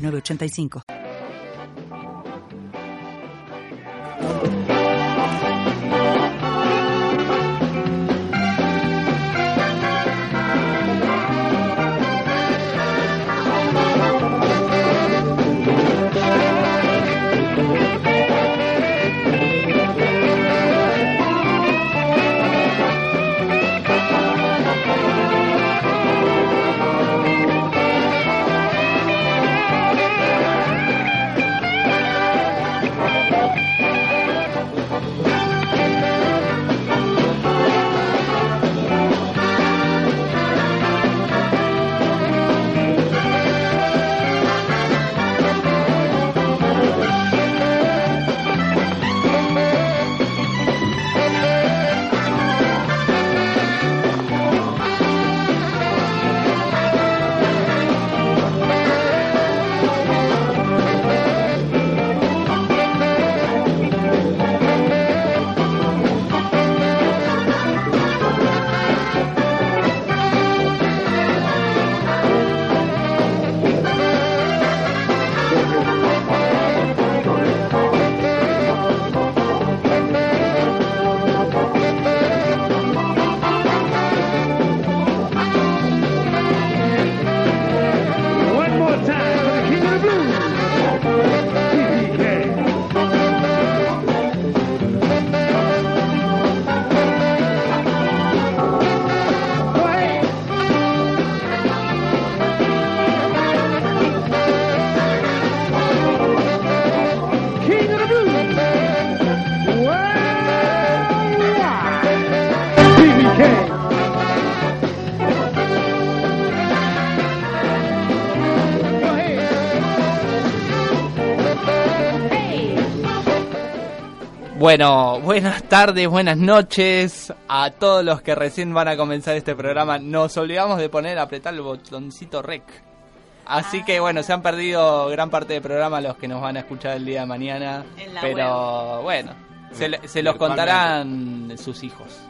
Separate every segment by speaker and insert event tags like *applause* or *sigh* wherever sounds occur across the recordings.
Speaker 1: 8985.
Speaker 2: Bueno, buenas tardes, buenas noches a todos los que recién van a comenzar este programa. Nos olvidamos de poner, apretar el botoncito rec. Así que bueno, se han perdido gran parte del programa los que nos van a escuchar el día de mañana.
Speaker 3: En la
Speaker 2: Pero bueno, se, le- se los contarán sus hijos.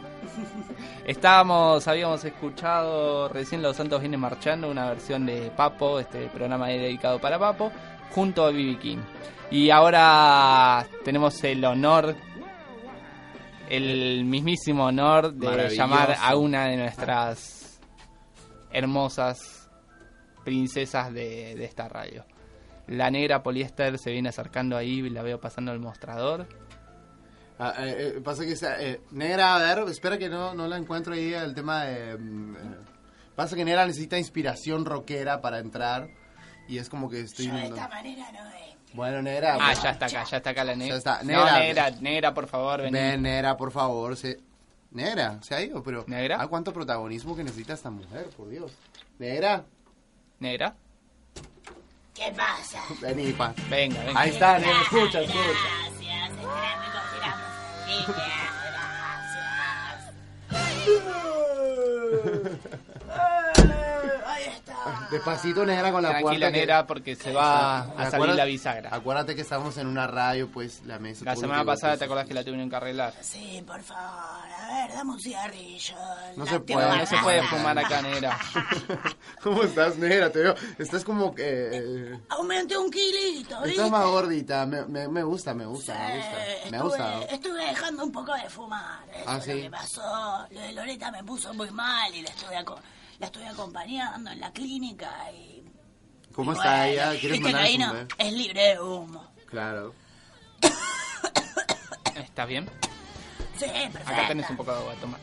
Speaker 2: Estábamos, habíamos escuchado recién Los Santos Vienen Marchando, una versión de Papo, este programa es dedicado para Papo, junto a Bibi King. Y ahora tenemos el honor, el mismísimo honor de llamar a una de nuestras hermosas princesas de, de esta radio. La negra poliéster se viene acercando ahí, la veo pasando el mostrador.
Speaker 4: Ah, eh, eh, pasa que está, eh, Negra, a ver, espera que no, no la encuentro ahí el tema de... mm, eh, pasa que Negra necesita inspiración rockera para entrar y es como que estoy...
Speaker 3: Yo de esta manera no es.
Speaker 4: Bueno, Negra...
Speaker 2: Ah, ya está acá, ya está acá la negra.
Speaker 4: Ya está.
Speaker 2: No,
Speaker 4: Negra.
Speaker 2: negra, por favor, vení.
Speaker 4: Ven, Negra, por favor, se... Negra, se ha ido, pero...
Speaker 2: ¿Negra?
Speaker 4: Ah, cuánto protagonismo que necesita esta mujer, por Dios. Negra,
Speaker 2: Negra,
Speaker 3: ¿Qué pasa?
Speaker 4: vení, pa.
Speaker 2: venga, venga.
Speaker 4: Ahí está, Negra, escucha, escucha.
Speaker 3: Gracias, muy confiados. Gracias. Ahí está.
Speaker 4: Despacito, Negra, con la
Speaker 2: Tranquila,
Speaker 4: puerta que-
Speaker 2: negra, porque se va a salir
Speaker 4: Acuérdate-
Speaker 2: la bisagra.
Speaker 4: Acuérdate que estamos en una radio, pues la mesa...
Speaker 2: La semana pasada, ¿te acordás que la tuvieron que arreglar?
Speaker 3: Sí, por favor. A ver, dame un cigarrillo.
Speaker 4: No
Speaker 3: La
Speaker 4: se puede,
Speaker 2: No se puede fumar acá, negra. *laughs*
Speaker 4: ¿Cómo estás, Negra? Te veo. Estás como que... eh,
Speaker 3: Aumenté un kilito, ¿viste?
Speaker 4: Estás más gordita, me, me, me gusta, me gusta, me gusta. Me
Speaker 3: estuve,
Speaker 4: gusta.
Speaker 3: estuve dejando un poco de fumar. Eso
Speaker 4: Ah,
Speaker 3: es lo
Speaker 4: ¿sí?
Speaker 3: que pasó. Lo de Loreta me puso muy mal y la estuve, aco- la estuve acompañando en la clínica. Y,
Speaker 4: ¿Cómo
Speaker 3: y
Speaker 4: está
Speaker 3: bueno,
Speaker 4: ella? ¿Quieres
Speaker 3: ahí no,
Speaker 4: beso?
Speaker 3: es libre de humo.
Speaker 4: Claro. *coughs*
Speaker 2: ¿Estás bien?
Speaker 3: Sí, perfecto.
Speaker 2: Acá tenés un poco de agua, toma.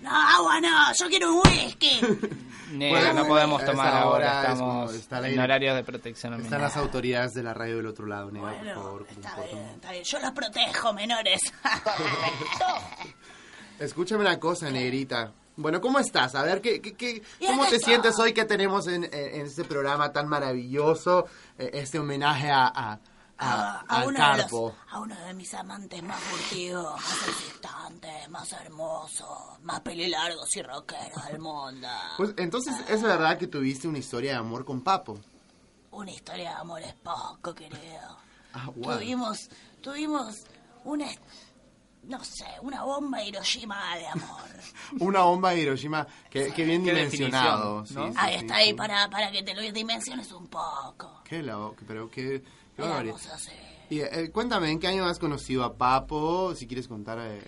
Speaker 3: No, agua no, yo quiero un whisky. *laughs*
Speaker 2: Negra,
Speaker 4: Bueno,
Speaker 2: no podemos
Speaker 4: a
Speaker 2: tomar
Speaker 4: hora
Speaker 2: ahora,
Speaker 4: es
Speaker 2: estamos
Speaker 4: como está
Speaker 2: en horarios de protección
Speaker 4: Están las autoridades de la radio del otro lado, Negra, por favor. que me
Speaker 3: está bien,
Speaker 4: un-
Speaker 3: está bien. Yo los protejo, menores. *laughs*
Speaker 4: Escúchame una cosa, Negrita. Bueno, ¿cómo estás? A ver, ¿qué, qué, qué- ¿cómo te
Speaker 3: estoy.
Speaker 4: sientes hoy que tenemos en, en- este programa tan maravilloso? eh, este homenaje a, a, a-
Speaker 3: a,
Speaker 4: al
Speaker 3: de los-
Speaker 4: Carpo.
Speaker 3: a uno de mis amantes más furtivos, más excitantes, más hermosos, más pelilargos y rockeros del mundo.
Speaker 4: Pues entonces, ¿es verdad que tuviste una historia de amor con Papo?
Speaker 3: Una historia de amor es poco, querido.
Speaker 4: Ah, wow.
Speaker 3: Tuvimos, tuvimos una, no sé, una bomba de Hiroshima de amor. *laughs*
Speaker 4: Una bomba de Hiroshima que, que bien
Speaker 2: Qué
Speaker 4: dimensionado.
Speaker 2: ¿no?
Speaker 4: sí, sí,
Speaker 3: Ahí
Speaker 4: sí,
Speaker 3: está, ahí para, para que te lo dimensiones un poco.
Speaker 4: Qué loco, pero qué, qué. Y, eh, cuéntame, ¿en qué año has conocido a Papo? Si quieres contar... eh,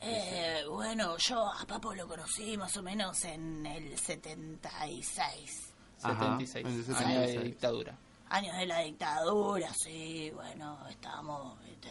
Speaker 3: Eh, bueno, yo a Papo lo conocí más o menos en el 76.
Speaker 4: Ajá,
Speaker 2: 76,
Speaker 4: en el
Speaker 2: año de
Speaker 4: 76.
Speaker 2: dictadura.
Speaker 3: Años de la dictadura, sí, bueno, estábamos, viste,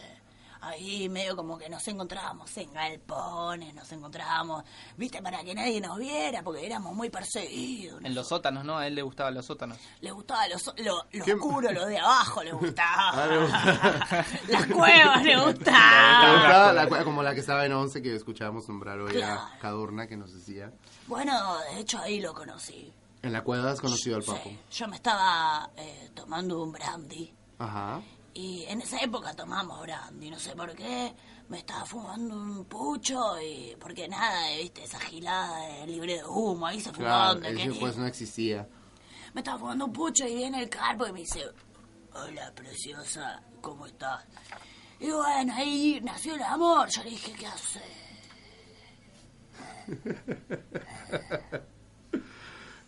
Speaker 3: ahí medio como que nos encontrábamos en galpones, nos encontrábamos, viste, para que nadie nos viera, porque éramos muy perseguidos.
Speaker 2: En los sótanos, ¿no? A él le gustaban los sótanos.
Speaker 3: Le gustaba lo, so- lo, lo oscuro, lo de abajo le gustaba.
Speaker 4: Ah, le gustaba. *laughs*
Speaker 3: Las cuevas le
Speaker 4: ¿Te
Speaker 3: gustaban.
Speaker 4: gustaba la cua- como la que estaba en 11 que escuchábamos nombrar hoy
Speaker 3: Claro.
Speaker 4: a Cadurna que nos decía.
Speaker 3: Bueno, de hecho ahí lo conocí.
Speaker 4: En la cueva has conocido al Papo.
Speaker 3: Sí, yo me estaba eh, tomando un brandy.
Speaker 4: Ajá.
Speaker 3: Y en esa época tomamos brandy, no sé por qué. Me estaba fumando un pucho y... Porque nada, viste, esa gilada de libre de humo, ahí se fumaba
Speaker 4: Claro,
Speaker 3: donde quería.
Speaker 4: pues no existía.
Speaker 3: Me estaba fumando un pucho y viene el carpo y me dice... Hola, preciosa, ¿cómo estás? Y bueno, ahí nació el amor. Yo le dije, ¿qué hace? *laughs*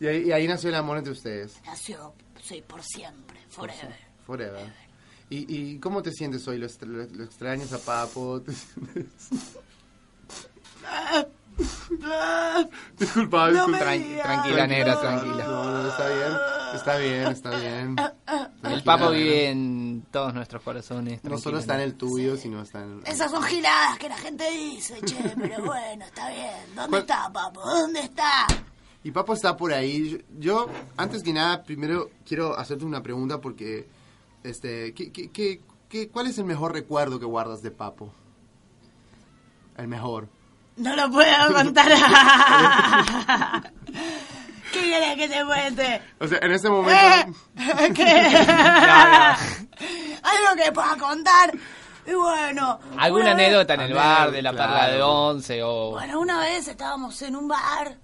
Speaker 4: Y ahí, y ahí nació el amor entre ustedes.
Speaker 3: Nació, sí, por siempre, forever.
Speaker 4: Forever. ¿Y, y cómo te sientes hoy? ¿Lo, est- lo- lo extrañas a Papo? *laughs* ¿Te sientes- disculpa, disculpa.
Speaker 2: Tranqui- tranquila, negra, tranquila.
Speaker 4: No, no, está bien, está bien, está bien.
Speaker 2: El
Speaker 4: Tranquila,
Speaker 2: Papo
Speaker 4: negra.
Speaker 2: vive en todos nuestros corazones.
Speaker 4: No solo está en el tuyo, sino está en...
Speaker 3: Esas son giladas que la gente dice, che, pero bueno, está bien. ¿Dónde
Speaker 4: ¿Cuál-
Speaker 3: está, papo? ¿Dónde está?
Speaker 4: Y Papo está por ahí. Yo, antes que nada, primero quiero hacerte una pregunta porque, este, ¿qué, qué, qué, qué- cuál es el mejor recuerdo que guardas de Papo? El mejor.
Speaker 3: No lo puedo *laughs* contar. *laughs* ¿Qué querés que te cuente?
Speaker 4: O sea, en ese
Speaker 3: ¿Eh?
Speaker 4: momento...
Speaker 3: ¿Qué? *laughs* Algo que pueda contar. Y bueno.
Speaker 2: ¿Alguna
Speaker 3: vez-
Speaker 2: anécdota en el bar de la
Speaker 4: Claro.
Speaker 2: de once o...?
Speaker 3: Bueno, una vez estábamos en un bar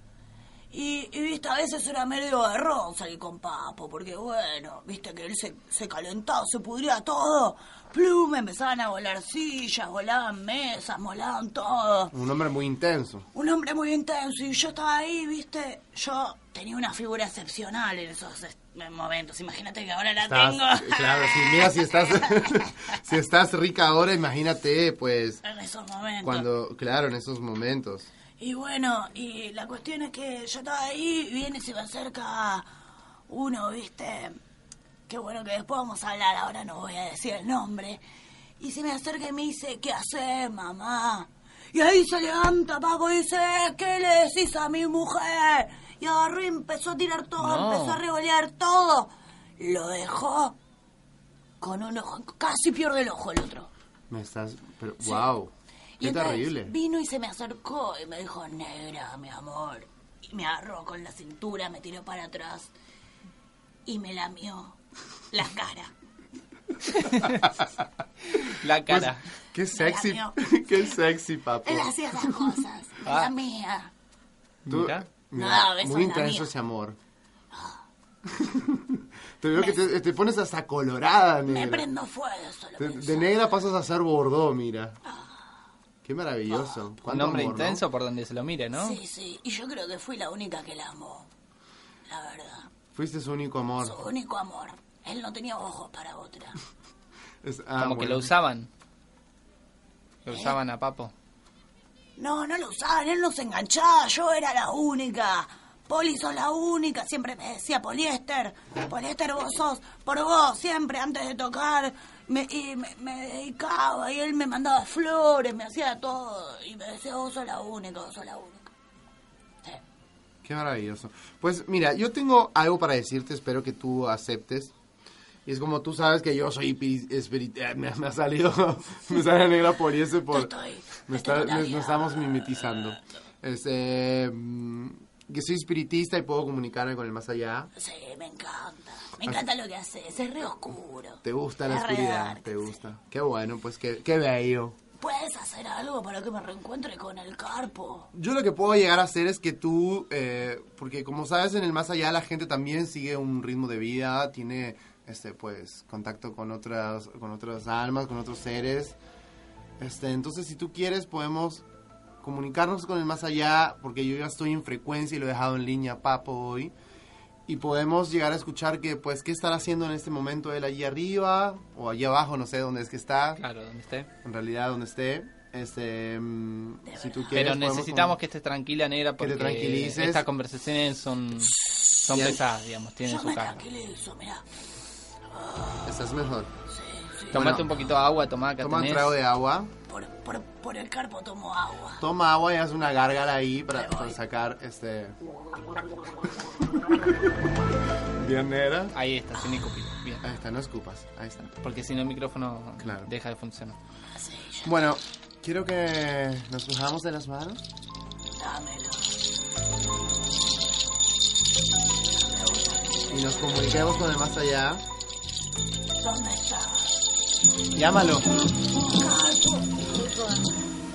Speaker 3: y, y, viste, a veces era medio garrón salir con Papo, porque bueno, viste que él se, se calentaba, se pudría todo. Plum, empezaban a volar sillas, volaban mesas, volaban todo.
Speaker 4: Un hombre muy intenso.
Speaker 3: Un hombre muy intenso y yo estaba ahí, viste, yo tenía una figura excepcional en esos momentos. Imagínate que ahora la
Speaker 4: Estás-
Speaker 3: tengo.
Speaker 4: claro, sí, mira, si estás, *laughs* *laughs* si estás rica ahora, imagínate, pues,
Speaker 3: en esos momentos.
Speaker 4: cuando, claro, en esos momentos.
Speaker 3: Y bueno, y la cuestión es que yo estaba ahí, y viene y se me acerca uno, viste, qué bueno que después vamos a hablar, ahora no voy a decir el nombre, y se me acerca y me dice, ¿qué haces, mamá? Y ahí se levanta Papo y dice, ¿qué le decís a mi mujer? Y agarró y empezó a tirar todo,
Speaker 2: No.
Speaker 3: empezó a revolear todo. Lo dejó con un ojo, casi pierde el ojo el otro.
Speaker 4: Me estás, pero, wow,
Speaker 3: Y
Speaker 4: qué
Speaker 3: entonces
Speaker 4: terrible.
Speaker 3: Vino y se me acercó y me dijo, negra, mi amor. Y me agarró con la cintura, me tiró para atrás y me lamió la cara. *laughs*
Speaker 2: La
Speaker 4: Pues,
Speaker 2: cara. *laughs*
Speaker 4: qué sexy, qué sexy, papo.
Speaker 3: Él hacía esas cosas, *laughs*
Speaker 2: Ah.
Speaker 3: la mía.
Speaker 4: Tú-
Speaker 2: Mira.
Speaker 4: mira,
Speaker 3: No,
Speaker 4: muy intenso ese amor. te veo que te, te pones hasta colorada,
Speaker 3: Me
Speaker 4: negra.
Speaker 3: prendo fuego, solo
Speaker 4: De, negra pasas a ser bordó, mira. Qué maravilloso.
Speaker 2: Un
Speaker 4: ¿Cuánto
Speaker 2: hombre
Speaker 4: amor, no?
Speaker 2: intenso por donde se lo mire, ¿no?
Speaker 3: Sí, sí, y yo creo que fui la única que la amó, la verdad.
Speaker 4: Fuiste su único amor.
Speaker 3: Su único amor. Él no tenía ojos para otra. *laughs*
Speaker 4: Es- ah,
Speaker 2: Como que lo usaban. Lo
Speaker 3: ¿Eh?
Speaker 2: usaban a Papo.
Speaker 3: No, no lo usaban, él no se enganchaba, yo era la única. Poli, sos la única, siempre me decía poliéster, poliéster vos sos, por vos, siempre antes de tocar, me, y me, me dedicaba y él me mandaba flores, me hacía todo, y me decía vos sos la única, vos sos la única. Sí.
Speaker 4: Qué maravilloso. Pues mira, yo tengo algo para decirte, espero que tú aceptes. Y es como tú sabes que yo soy espiritual. Me, me ha salido, *laughs* me sale negra por...
Speaker 3: Estoy-
Speaker 4: Me,
Speaker 3: te estoy
Speaker 4: está- me-
Speaker 3: contagiando.
Speaker 4: nos estamos mimetizando. Este, mm, que soy espiritista y puedo comunicarme con el más allá.
Speaker 3: Sí, me encanta. Me encanta lo que haces. Es re oscuro.
Speaker 4: ¿Te gusta la
Speaker 3: re
Speaker 4: oscuridad?
Speaker 3: dark,
Speaker 4: ¿Te
Speaker 3: sí.
Speaker 4: gusta? Qué bueno, pues qué, qué bello.
Speaker 3: ¿Puedes hacer algo para que me reencuentre con el carpo?
Speaker 4: Yo lo que puedo llegar a hacer es que tú, eh, porque como sabes, en el más allá la gente también sigue un ritmo de vida, tiene, este, pues, contacto con otras, con otras almas, con otros seres. Este, entonces, si tú quieres, podemos comunicarnos con el más allá, porque yo ya estoy en frecuencia y lo he dejado en línea, papo, hoy. Y podemos llegar a escuchar que, pues, qué estará haciendo en este momento él allí arriba, o allí abajo, no sé dónde es que está,
Speaker 2: Claro, donde esté.
Speaker 4: en realidad donde esté. Este, mm, si tú quieres,
Speaker 2: Pero necesitamos que estés tranquila, negra,
Speaker 4: Que
Speaker 2: porque
Speaker 4: te tranquilices.
Speaker 2: estas conversaciones son, son pesadas, digamos, tienen
Speaker 3: Yo
Speaker 2: su
Speaker 3: me
Speaker 2: carga.
Speaker 3: tranquilizo, mira.
Speaker 4: Estás mejor.
Speaker 2: Tomate
Speaker 4: Bueno.
Speaker 2: un poquito de agua, tomá acá
Speaker 4: Toma un
Speaker 2: tenés.
Speaker 4: trago de agua.
Speaker 3: Por, por, por el carpo tomo agua.
Speaker 4: Toma agua y haz una gárgara ahí para, sacar este. *laughs* Bien, nera.
Speaker 2: Ahí está, sin escupir. Bien.
Speaker 4: Ahí está, no escupas. Ahí está.
Speaker 2: Porque si no el micrófono
Speaker 4: Claro.
Speaker 2: deja de funcionar.
Speaker 3: Sí, ya,
Speaker 4: Bueno, quiero que nos cojamos de las manos.
Speaker 3: dámelo.
Speaker 4: y nos comuniquemos con el más allá.
Speaker 3: ¿Dónde estás?
Speaker 4: Llámalo.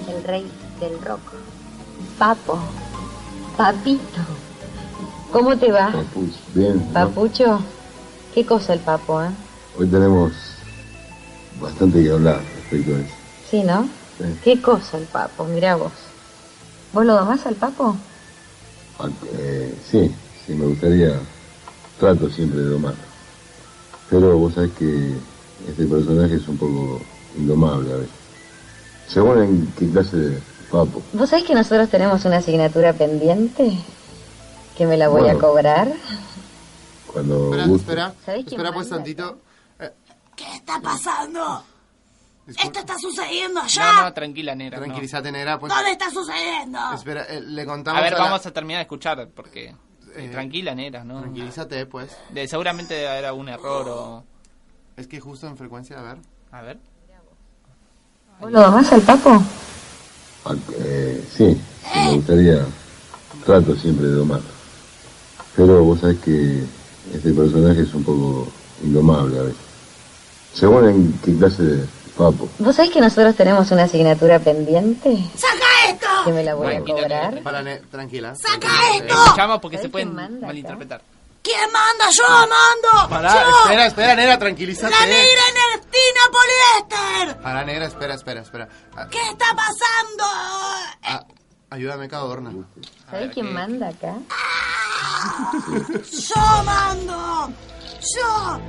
Speaker 5: El rey del rock. Papo, papito, ¿cómo te va?
Speaker 6: Papucho, bien. ¿no?
Speaker 5: Papucho, ¿qué cosa el papo, eh?
Speaker 6: Hoy tenemos bastante que hablar respecto a eso.
Speaker 5: Sí, ¿no?
Speaker 6: Sí.
Speaker 5: ¿Qué cosa el papo? Mirá vos. ¿Vos lo domás al papo?
Speaker 6: Aunque, eh, sí, sí, me gustaría, trato siempre de domarlo. Pero vos sabés que este personaje es un poco indomable a veces. Según en qué clase de papo.
Speaker 5: ¿Vos sabés que nosotros tenemos una asignatura pendiente? Que me la voy
Speaker 6: Bueno.
Speaker 5: a cobrar.
Speaker 6: Cuando
Speaker 4: Espera,
Speaker 6: guste.
Speaker 4: espera.
Speaker 5: ¿Sabés quién
Speaker 4: Espera pues tantito. Eh,
Speaker 3: ¿Qué está pasando?
Speaker 4: disculpa.
Speaker 3: ¿Esto está sucediendo
Speaker 2: No,
Speaker 3: allá?
Speaker 2: no, tranquila, negra. no.
Speaker 4: Tranquilízate, nera. Pues,
Speaker 3: ¿Dónde está sucediendo?
Speaker 4: espera, eh, le contamos.
Speaker 2: A ver, vamos a terminar de escuchar, porque...
Speaker 4: Eh,
Speaker 2: tranquila, negra, ¿no?
Speaker 4: Tranquilízate, pues.
Speaker 2: De, seguramente debe haber algún error o...
Speaker 4: Es que justo en frecuencia, a ver.
Speaker 2: A ver.
Speaker 5: ¿Vos lo domás al papo?
Speaker 6: Aunque, eh, sí, me gustaría, trato siempre de domarlo. Pero vos sabés que este personaje es un poco indomable a veces. Según en qué clase de papo.
Speaker 5: ¿Vos sabés que nosotros tenemos una asignatura pendiente?
Speaker 3: ¡Saca esto!
Speaker 5: Que me la voy a cobrar.
Speaker 4: Para, tranquila.
Speaker 3: ¡Saca
Speaker 4: Eh,
Speaker 3: esto!
Speaker 2: Escuchamos porque
Speaker 5: ¿Sabés
Speaker 2: se pueden
Speaker 5: quién manda acá?
Speaker 2: malinterpretar.
Speaker 3: ¿Quién manda? ¡Yo mando!
Speaker 4: Pará,
Speaker 3: ¡Yo!
Speaker 4: espera, espera, nera, tranquilízate.
Speaker 3: ¡La negra Poliéster!
Speaker 4: Pará, negra, espera, espera, espera. Ah,
Speaker 3: ¿Qué está pasando?
Speaker 4: ah, ayúdame, Cadorna.
Speaker 5: ¿Sabés
Speaker 2: ver,
Speaker 5: quién manda acá? *laughs*
Speaker 3: ¡Yo mando! ¡Yo!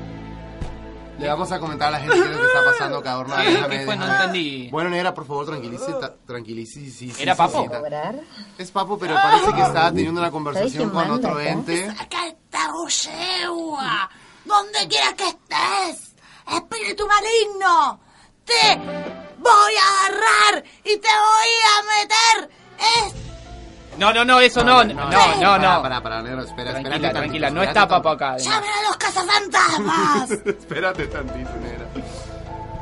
Speaker 4: Le vamos a comentar a la gente qué es lo que está pasando, Cadorna.
Speaker 2: ¿Qué-
Speaker 4: Déjame,
Speaker 2: qué fue? No
Speaker 4: déjame.
Speaker 2: entendí.
Speaker 4: Bueno, negra, por favor, tranquilice, tranquilice. Sí, sí,
Speaker 2: ¿Era
Speaker 4: sí,
Speaker 2: Papo?
Speaker 4: Es Papo, pero parece que está teniendo una conversación con otro
Speaker 5: acá?
Speaker 4: ente.
Speaker 3: ¡Acá está Yegua! ¡Donde quiera que estés! ¡Espíritu maligno! ¡Te voy a agarrar y te voy a meter! ¡Es
Speaker 2: No, no, no, eso no, no, no, no.
Speaker 4: Pará, pará, pará, negro, espera,
Speaker 2: Tranquila,
Speaker 4: espérate
Speaker 2: tranquila,
Speaker 4: tantito,
Speaker 2: no está papo acá.
Speaker 3: ¡Llamen a los *laughs* cazafantasmas!
Speaker 4: Espérate tantito, negra.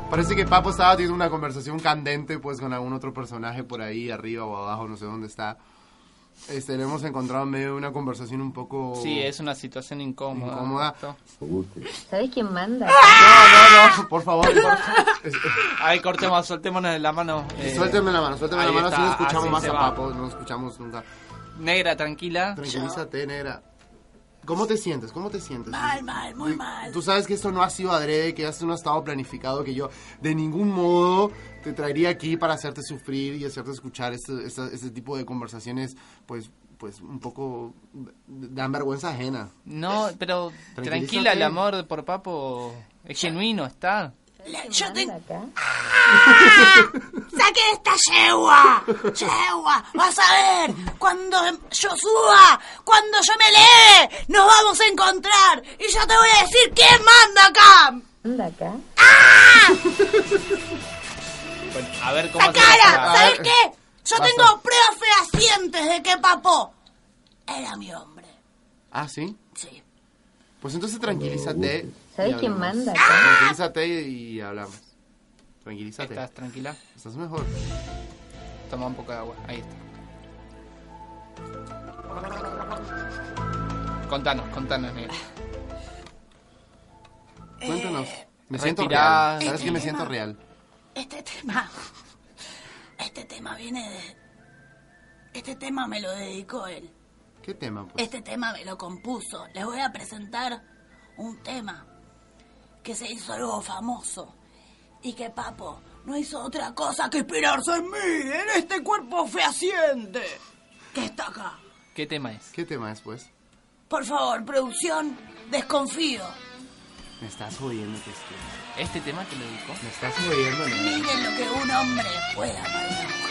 Speaker 4: Parece que Papo estaba teniendo una conversación candente pues con algún otro personaje por ahí, arriba o abajo, no sé dónde está. Este, lo hemos encontrado en medio de una conversación un poco...
Speaker 2: Sí, es una situación incómoda.
Speaker 4: Incómoda.
Speaker 5: ¿Sabés quién manda?
Speaker 4: No, no, no, por favor.
Speaker 2: Ay, cortemos, soltémonos de la mano. eh,
Speaker 4: Suélteme la mano, suélteme la mano,
Speaker 2: está,
Speaker 4: así no escuchamos
Speaker 2: así
Speaker 4: más a
Speaker 2: va.
Speaker 4: Papo, no escuchamos nunca.
Speaker 2: Negra, tranquila.
Speaker 4: Tranquilízate, negra. ¿Cómo te sientes? ¿Cómo te sientes?
Speaker 3: Mal, mal, muy mal.
Speaker 4: Tú sabes que esto no ha sido adrede, que esto no ha estado planificado, que yo de ningún modo te traería aquí para hacerte sufrir y hacerte escuchar este, este, este tipo de conversaciones, pues, pues un poco dan vergüenza ajena.
Speaker 2: No, pero tranquila, el amor por Papo es genuino, está.
Speaker 3: Le- yo
Speaker 5: ¿Quién
Speaker 3: te...
Speaker 5: manda acá?
Speaker 3: ¡Saque esta yegua! ¡Yegua! ¡Vas a ver! Cuando yo suba, cuando yo me lee, nos vamos a encontrar. Y yo te voy a decir quién manda acá.
Speaker 5: ¿Manda acá?
Speaker 2: Bueno, a ver cómo se
Speaker 3: ¡Sacala!
Speaker 4: A
Speaker 3: ¿Sabes qué? Yo tengo pruebas fehacientes de que Papo era mi hombre.
Speaker 4: Ah, ¿sí?
Speaker 3: Sí.
Speaker 4: Pues entonces tranquilízate.
Speaker 5: ¿Sabes quién manda acá?
Speaker 4: Tranquilízate y, hablamos. Tranquilízate.
Speaker 2: ¿Estás tranquila?
Speaker 4: Estás mejor.
Speaker 2: Toma un poco de agua, ahí está. Contanos, contanos, negro. *laughs*
Speaker 4: Cuéntanos. Me siento
Speaker 2: Respirá.
Speaker 4: real. ¿Sabes que me
Speaker 3: Este
Speaker 4: siento
Speaker 3: tema-
Speaker 4: real?
Speaker 3: Este tema. Este tema viene de. Este tema me lo dedicó él.
Speaker 4: ¿Qué tema? Pues?
Speaker 3: Este tema me lo compuso. Les voy a presentar un tema que se hizo algo famoso. Y que Papo no hizo otra cosa que inspirarse en mí, en este cuerpo fehaciente que está acá.
Speaker 2: ¿Qué tema es?
Speaker 4: ¿Qué tema es, pues?
Speaker 3: Por favor, producción, desconfío.
Speaker 4: Me estás jodiendo que estoy.
Speaker 2: ¿Este tema te lo dedicó?
Speaker 4: Me estás jodiendo, ¿no?
Speaker 3: Miren lo que un hombre pueda para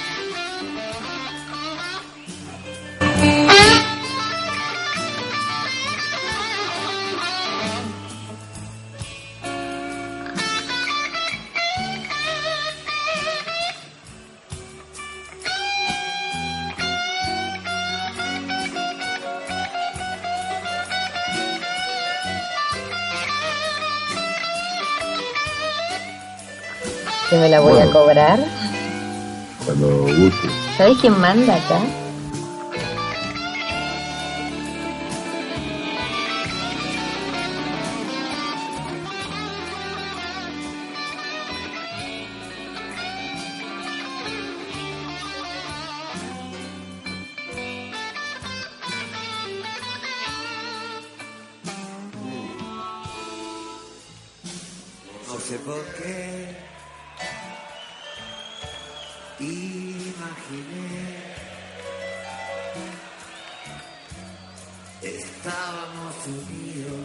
Speaker 5: Que me la voy a
Speaker 6: Bueno.
Speaker 5: cobrar.
Speaker 6: Cuando guste.
Speaker 5: ¿Sabes quién manda acá?
Speaker 7: No sé por qué imaginé estábamos unidos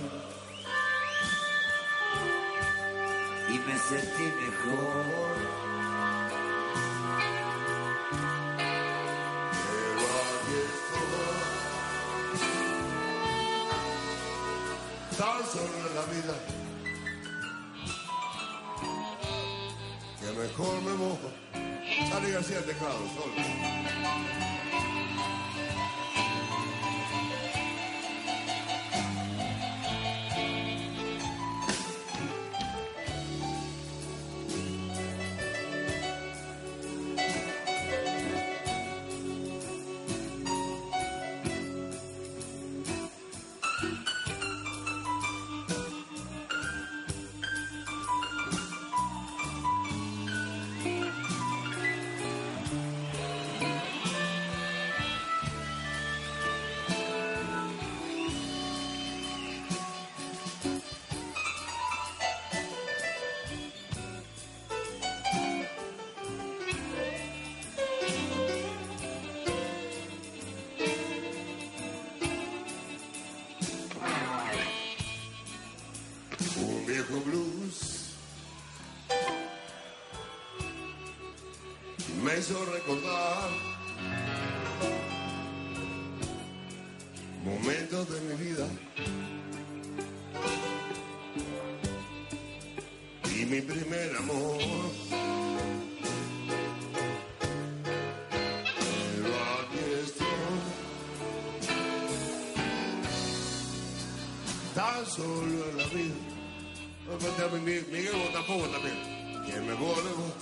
Speaker 7: y me sentí mejor. Tan solo en la vida. que mejor me mojo. Charlie García al teclado, solo. Mi primer amor. Pero aquí estoy, tan solo en la vida. A Miguel, Botafogo también. Que me vuelvo.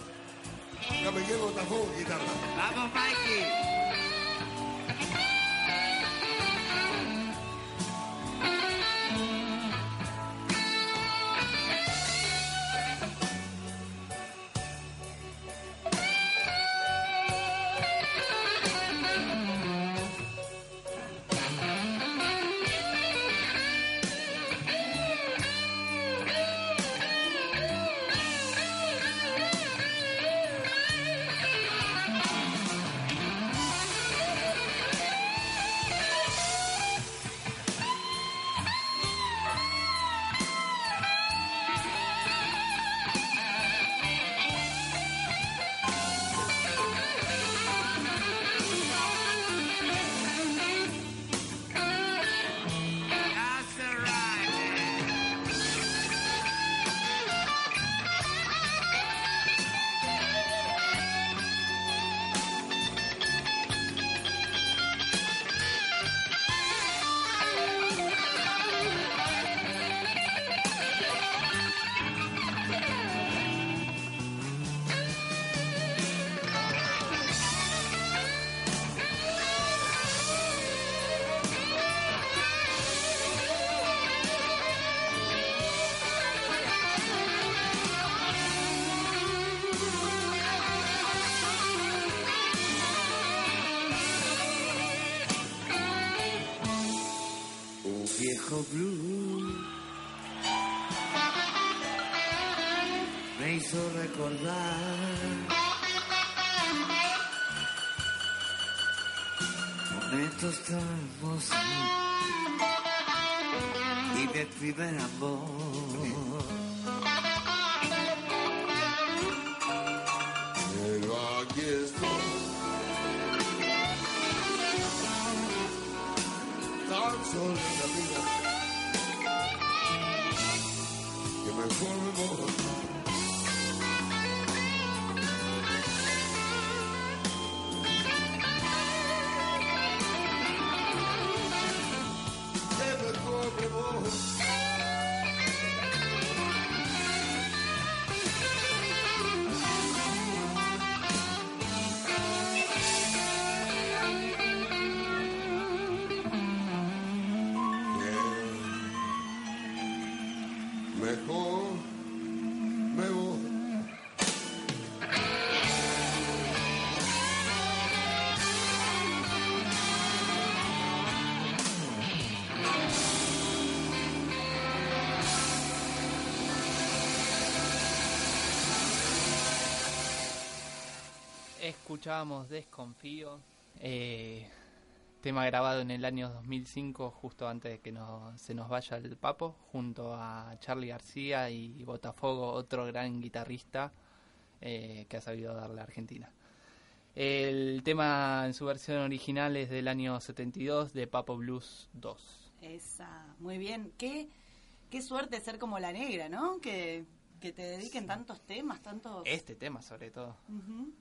Speaker 7: Miguel Botafogo, guitarra. ¡Vamos, Mikey!
Speaker 8: Un viejo blues me hizo recordar. momentos tan hermosos y de primer amor.
Speaker 7: Pero aquí estoy. Tan solo en la vida. Que mejor me mojo.
Speaker 2: Escuchábamos Desconfío, eh, tema grabado en el año 2005, justo antes de que no- se nos vaya el Papo, junto a Charlie García y Botafogo, otro gran guitarrista eh, que ha sabido darle a Argentina. El tema en su versión original es del año 72 de Papo Blues 2.
Speaker 3: Esa, muy bien. Qué, qué suerte ser como la negra, ¿no? Que, que te dediquen tantos temas, tantos...
Speaker 2: Este tema sobre todo.
Speaker 3: Ujú.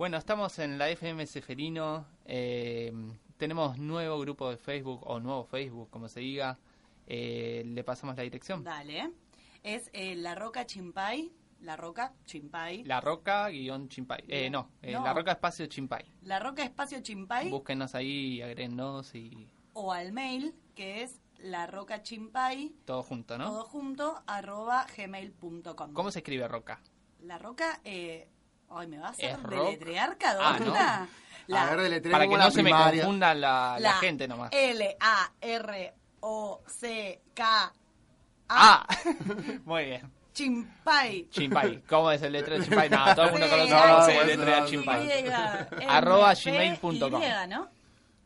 Speaker 2: Bueno, estamos en la FM Seferino. eh, tenemos nuevo grupo de Facebook o nuevo Facebook, como se diga. Eh, le pasamos la dirección.
Speaker 3: Dale. Es eh, La Roca Chimpay. La Roca Chimpay.
Speaker 2: La Roca guion Chimpay. Eh, no,
Speaker 3: No.
Speaker 2: La Roca espacio Chimpay.
Speaker 3: La Roca Espacio Chimpay.
Speaker 2: Búsquenos ahí, agréguenos y
Speaker 3: o al mail, que es la roca chimpay,
Speaker 2: todo junto, ¿no?
Speaker 3: todo junto, arroba gmail.com.
Speaker 2: ¿Cómo se escribe Roca?
Speaker 3: La roca, eh, ay, ¿me va a deletrear cada
Speaker 2: Ah,
Speaker 3: una? La,
Speaker 4: A ver,
Speaker 2: Para que
Speaker 4: la
Speaker 2: no se me confunda la, la
Speaker 3: la
Speaker 2: gente nomás.
Speaker 3: L-A-R-O-C-K-A.
Speaker 2: Ah, *laughs* muy bien.
Speaker 3: Chimpay.
Speaker 2: Chimpay. ¿Cómo es el letreo de Chimpay? No, *laughs* todo el mundo conoce
Speaker 3: no,
Speaker 2: cómo se deletrea
Speaker 4: no,
Speaker 2: Chimpay. *laughs* Arroba gmail.com.
Speaker 3: Y, ¿no?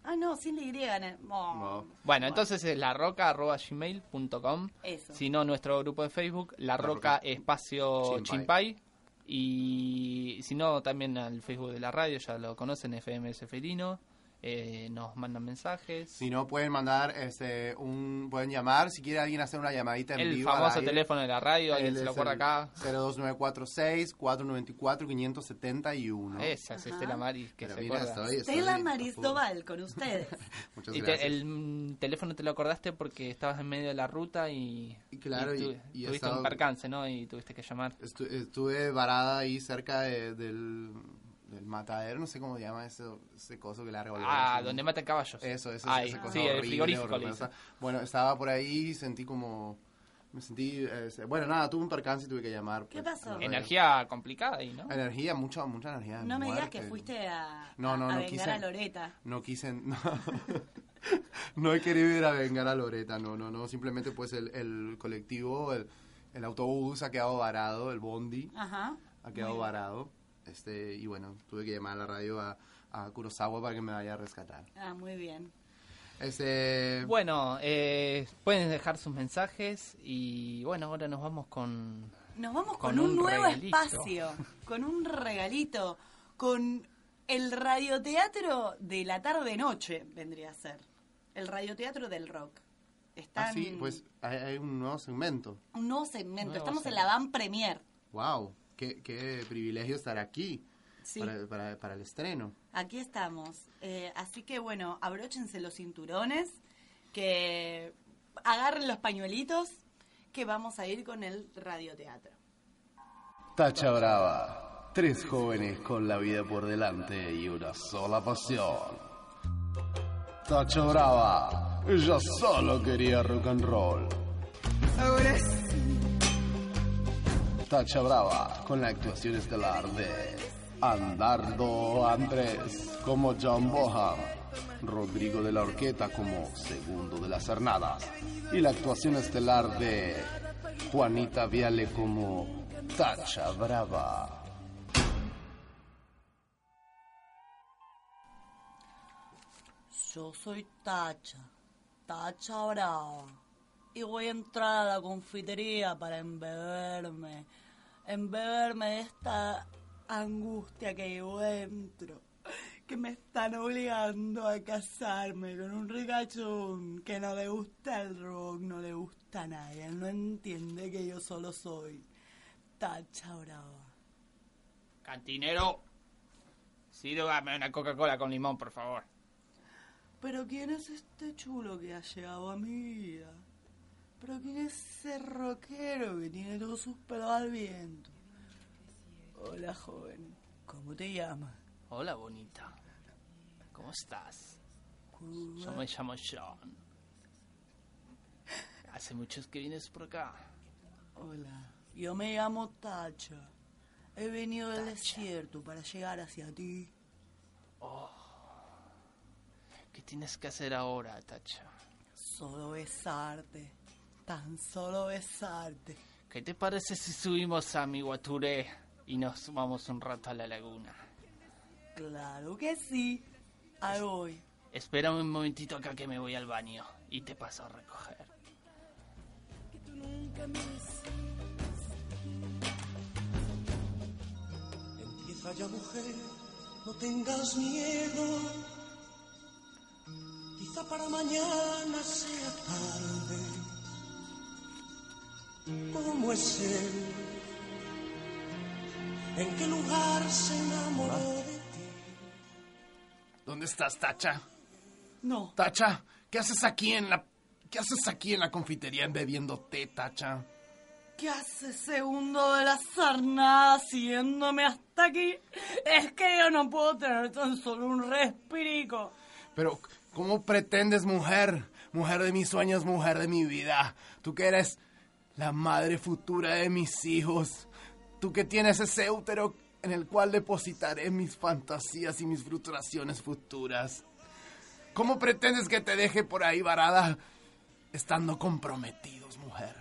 Speaker 3: Ah, no, sin la Y. oh.
Speaker 4: No.
Speaker 2: Bueno, entonces es larroca.gmail.com.
Speaker 3: Eso.
Speaker 2: Si no, nuestro grupo de Facebook, La Roca
Speaker 4: Roca.
Speaker 2: Espacio
Speaker 4: Chimpay.
Speaker 2: Chimpay. Y si no, también al Facebook de la radio, ya lo conocen, FM Seferino. Eh, nos mandan mensajes.
Speaker 4: Si no, pueden mandar, este, un, pueden llamar, si quiere alguien hacer una llamadita en
Speaker 2: el
Speaker 4: vivo. al
Speaker 2: famoso
Speaker 4: aire.
Speaker 2: teléfono de la radio, alguien se lo acuerda
Speaker 4: el
Speaker 2: acá.
Speaker 4: 02946-494-571.
Speaker 2: Esa es Estela Maris, que
Speaker 4: Pero
Speaker 2: se
Speaker 4: mira,
Speaker 2: acuerda.
Speaker 4: estoy- estoy-
Speaker 3: Estela Marisdobal con ustedes. *laughs*
Speaker 4: Muchas
Speaker 2: Y te-
Speaker 4: gracias.
Speaker 2: el mm, teléfono te lo acordaste porque estabas en medio de la ruta y,
Speaker 4: Y claro, y-
Speaker 2: tu-
Speaker 4: y
Speaker 2: tuviste un percance, ¿no? Y tuviste que llamar.
Speaker 4: Estu- estuve varada ahí cerca de- del, del matadero, no sé cómo se llama ese, ese coso que larga.
Speaker 2: Ah, donde matan caballos.
Speaker 4: Eso, eso,
Speaker 2: Ahí,
Speaker 4: esa cosa
Speaker 2: sí, el
Speaker 4: horrible,
Speaker 2: frigorífico le
Speaker 4: horrorosa.
Speaker 2: dicen.
Speaker 4: Bueno, estaba por ahí y sentí como... Me sentí... eh, bueno, nada, tuve un percance y tuve que llamar.
Speaker 3: ¿Qué
Speaker 4: pues,
Speaker 3: pasó?
Speaker 2: Energía complicada ahí, ¿no?
Speaker 4: Energía, mucha, mucha energía.
Speaker 3: No me digas que fuiste a,
Speaker 4: No, no,
Speaker 3: a
Speaker 4: no
Speaker 3: vengar
Speaker 4: quise-
Speaker 3: a Loreta.
Speaker 4: No quise... *laughs* No, no he querido ir a vengar a Loreta, no, no, no. Simplemente pues el, el colectivo, el, el autobús ha quedado varado, el bondi
Speaker 3: Ajá.
Speaker 4: ha quedado varado. Este, y bueno, tuve que llamar a la radio a, a Kurosawa para que me vaya a rescatar.
Speaker 3: Ah, muy bien.
Speaker 4: Este,
Speaker 2: Bueno, eh, pueden dejar sus mensajes y bueno, ahora nos vamos con...
Speaker 3: Nos vamos con,
Speaker 2: Con
Speaker 3: un,
Speaker 2: un
Speaker 3: nuevo
Speaker 2: regalito.
Speaker 3: espacio, con un regalito, con el radioteatro de la tarde-noche, vendría a ser. El radioteatro del rock. Están
Speaker 4: ah, sí, pues hay, hay un nuevo segmento.
Speaker 3: un nuevo segmento.
Speaker 2: Nuevo
Speaker 3: Estamos en la van premier.
Speaker 4: Wow, qué, qué privilegio estar aquí
Speaker 3: Sí.
Speaker 4: para, para, para el estreno.
Speaker 3: Aquí estamos. Eh, así que bueno, abróchense los cinturones, que agarren los pañuelitos, que vamos a ir con el radioteatro.
Speaker 9: Tacha Brava. Tres jóvenes con la vida por delante y una sola pasión. Tacha Brava. Ella solo quería rock and roll.
Speaker 10: Ahora sí.
Speaker 9: Tacha Brava con la actuación estelar de Andardo Andrés como John Boham.
Speaker 4: Rodrigo de la Orqueta como segundo de las Cernadas y la actuación estelar de Juanita Viale como Tacha Brava.
Speaker 3: Yo soy Tacha, Tacha Brava. Y voy a entrar a la confitería para embeberme, embeberme de esta angustia que llevo dentro. Que me están obligando a casarme con un ricachón que no le gusta el rock, no le gusta a nadie. Él no entiende que yo solo soy Tacha Brava.
Speaker 2: Cantinero, sírvame una Coca-Cola con limón, por favor.
Speaker 3: Pero ¿quién es este chulo que ha llegado a mi vida? ¿Pero quién es ese rockero que tiene todos sus pelos al viento? Hola, joven. ¿Cómo te llamas?
Speaker 2: Hola, bonita. ¿Cómo estás? Yo me llamo John. Hace muchos que vienes por acá.
Speaker 3: Hola. Yo me llamo Tacha. He venido del desierto para llegar hacia ti.
Speaker 2: ¿Qué tienes que hacer ahora, Tacha?
Speaker 3: Solo besarte. Tan solo besarte.
Speaker 2: ¿Qué te parece si subimos a mi guaturé y nos vamos un rato a la laguna?
Speaker 3: Claro que sí. Ahí voy.
Speaker 2: Espérame un momentito acá que me voy al baño y te paso a recoger.
Speaker 11: Empieza ya mujer, no tengas miedo. Quizá para mañana sea tarde. ¿Cómo es él? ¿En qué lugar se enamoró de ti?
Speaker 4: ¿Dónde estás, Tacha?
Speaker 3: No.
Speaker 4: Tacha, ¿qué haces aquí en la qué haces aquí en la confitería bebiendo té, Tacha?
Speaker 3: ¿Qué hace segundo de la sarnada siguiéndome hasta aquí? Es que yo no puedo tener tan solo un respirico.
Speaker 4: Pero ¿cómo pretendes, mujer? Mujer de mis sueños, mujer de mi vida. Tú que eres la madre futura de mis hijos. Tú que tienes ese útero en el cual depositaré mis fantasías y mis frustraciones futuras. ¿Cómo pretendes que te deje por ahí varada estando comprometidos, mujer?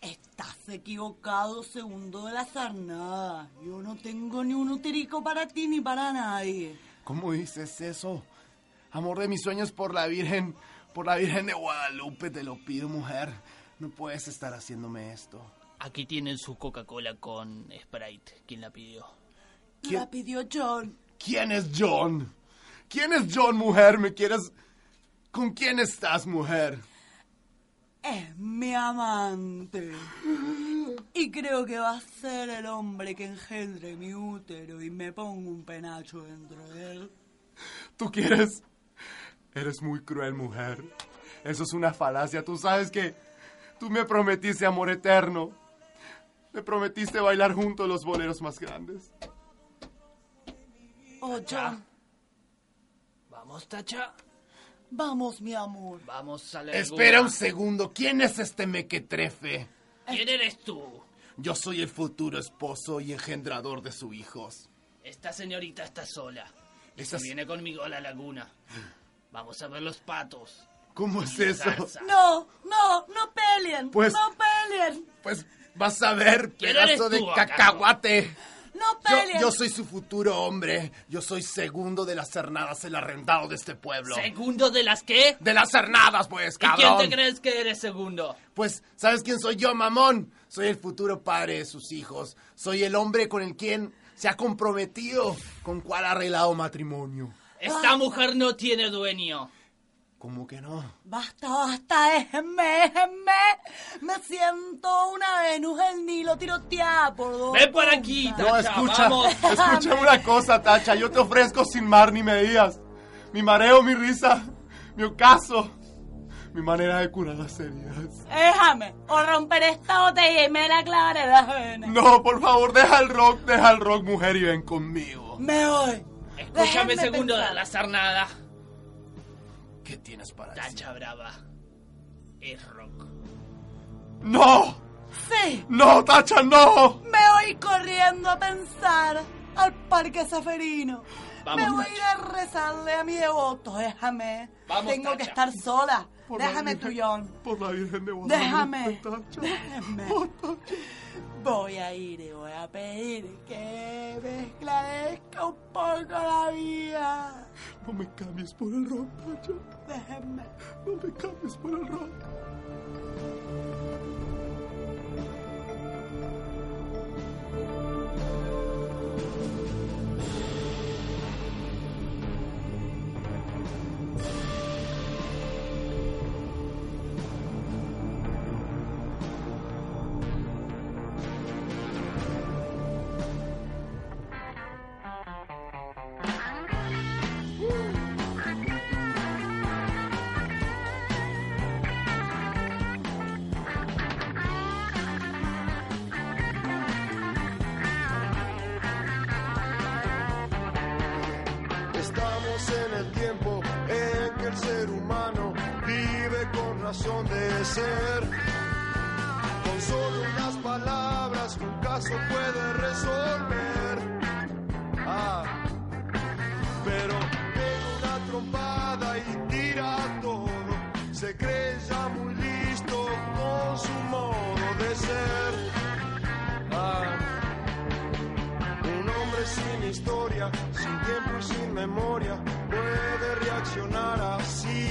Speaker 3: Estás equivocado, segundo de la sarnada. Yo no tengo ni un uterico para ti ni para nadie.
Speaker 4: ¿Cómo dices eso? Amor de mis sueños por la Virgen, por la Virgen de Guadalupe, te lo pido, mujer. No puedes estar haciéndome esto.
Speaker 2: Aquí tienen su Coca-Cola con Sprite. ¿Quién la pidió?
Speaker 3: La pidió John.
Speaker 4: ¿Quién es John? ¿Quién es John, mujer? ¿Me quieres...? ¿Con quién estás, mujer?
Speaker 3: Es mi amante. Y creo que va a ser el hombre que engendre mi útero y me ponga un penacho dentro de él.
Speaker 4: ¿Tú quieres? Eres muy cruel, mujer. Eso es una falacia. Tú sabes que tú me prometiste amor eterno. Me prometiste bailar juntos los boleros más grandes.
Speaker 3: Oh, John.
Speaker 2: Vamos, Tacha.
Speaker 3: Vamos, mi amor.
Speaker 2: Vamos a la
Speaker 4: Espera un segundo. ¿Quién es este mequetrefe?
Speaker 2: ¿Quién eres tú?
Speaker 4: Yo soy el futuro esposo y engendrador de sus hijos.
Speaker 2: Esta señorita está sola.
Speaker 4: Esta
Speaker 2: se viene conmigo a la laguna. Vamos a ver los patos.
Speaker 4: ¿Cómo es eso?
Speaker 3: No, no, no peleen.
Speaker 4: Pues-
Speaker 3: no peleen.
Speaker 4: Pues vas a ver,
Speaker 2: ¿Quién eres
Speaker 4: pedazo de cacahuate.
Speaker 3: No
Speaker 4: Yo,
Speaker 3: peleen.
Speaker 4: yo soy su futuro hombre. Yo soy segundo de las cernadas, el arrendado de este pueblo.
Speaker 2: ¿Segundo de las qué?
Speaker 4: De las cernadas, pues,
Speaker 2: ¿Y quién
Speaker 4: cabrón.
Speaker 2: te crees que eres segundo?
Speaker 4: Pues, ¿sabes quién soy yo, mamón? Soy el futuro padre de sus hijos. Soy el hombre con el quien se ha comprometido, con cual ha arreglado matrimonio.
Speaker 2: Esta mujer no tiene dueño.
Speaker 4: ¿Cómo que no?
Speaker 3: Basta, basta, déjenme, déjenme. Me siento una Venus del Nilo tiroteada por dos.
Speaker 2: Ven por aquí,
Speaker 3: puntas.
Speaker 4: No,
Speaker 2: Tacha,
Speaker 4: escucha,
Speaker 2: vamos. *laughs*
Speaker 4: escucha una cosa, Tacha. Yo te ofrezco sin mar ni medidas. Mi mareo, mi risa, mi ocaso, mi manera de curar las heridas.
Speaker 3: Déjame, o romper esta botella y me la clavaré las venas.
Speaker 4: No, por favor, deja el rock, deja el rock, mujer, y ven conmigo.
Speaker 3: Me voy.
Speaker 2: Escúchame,
Speaker 3: Déjenme
Speaker 2: segundo de
Speaker 3: pensar.
Speaker 2: la sarnada.
Speaker 4: ¿Qué tienes para decir?
Speaker 2: Tacha brava. Es rock.
Speaker 4: ¡No!
Speaker 3: Sí,
Speaker 4: ¡No, Tacha, no!
Speaker 3: me voy corriendo a pensar al Parque Saferino.
Speaker 2: Vamos,
Speaker 3: Me voy a ir a rezarle a mi devoto, déjame.
Speaker 2: Vamos,
Speaker 3: Tengo que estar sola.
Speaker 4: Por
Speaker 3: déjame, tuyón.
Speaker 4: Por la Virgen de Guadalupe.
Speaker 3: Déjame.
Speaker 4: Tacha.
Speaker 3: Déjame. Voy a ir y voy a pedir que me esclarezca un poco la vida.
Speaker 4: No me cambies por el rock, Tacha.
Speaker 3: Déjenme.
Speaker 4: No me cambies por el rock.
Speaker 12: En el tiempo en que el ser humano vive con razón de ser. Con solo unas palabras un caso puede resolver. Ah, pero pega una trompada y tira todo. Se cree ya muy listo con su modo de ser. Ah, un hombre sin historia, sin memoria, puede reaccionar así.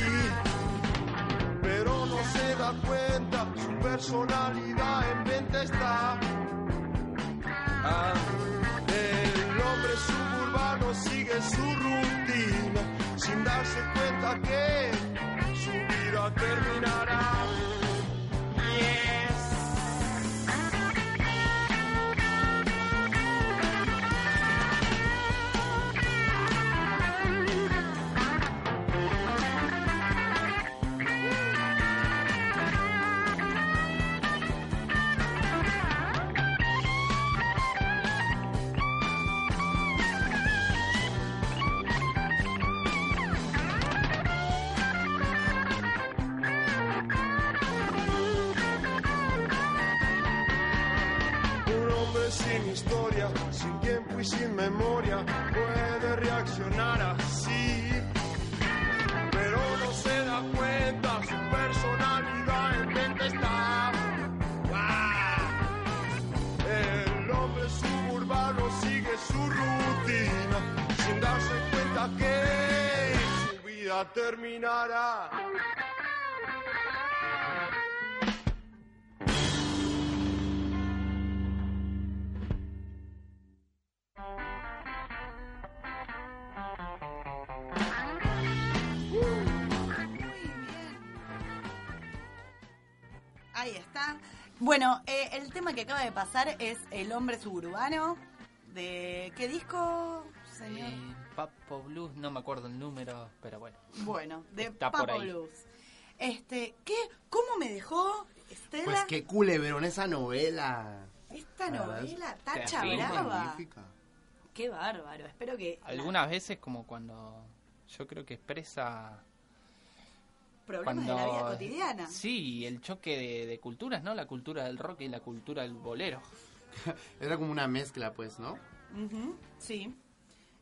Speaker 12: Pero no se da cuenta, su personalidad en venta está. Ah, el hombre suburbano sigue su rutina, sin darse cuenta que terminará.
Speaker 3: Ahí está. Bueno, eh, el tema que acaba de pasar es El hombre suburbano. ¿De qué disco, señor?
Speaker 2: Eh, Papo Blues, no me acuerdo el número, pero bueno.
Speaker 3: Bueno, de
Speaker 2: Está por
Speaker 3: Papo
Speaker 2: ahí.
Speaker 3: Blues. Este, ¿qué? ¿Cómo me dejó Estela
Speaker 4: Pues qué culebrón esa novela.
Speaker 3: esta novela Tacha. Brava?
Speaker 4: Magnífica.
Speaker 3: Qué bárbaro. Espero que
Speaker 2: Algunas veces como cuando yo creo que expresa
Speaker 3: problemas
Speaker 2: cuando
Speaker 3: de la vida cotidiana.
Speaker 2: Sí, el choque de, de culturas, ¿no? La cultura del rock y la cultura del bolero. *laughs*
Speaker 4: Era como una mezcla, pues, ¿no?
Speaker 3: Ujú, Sí.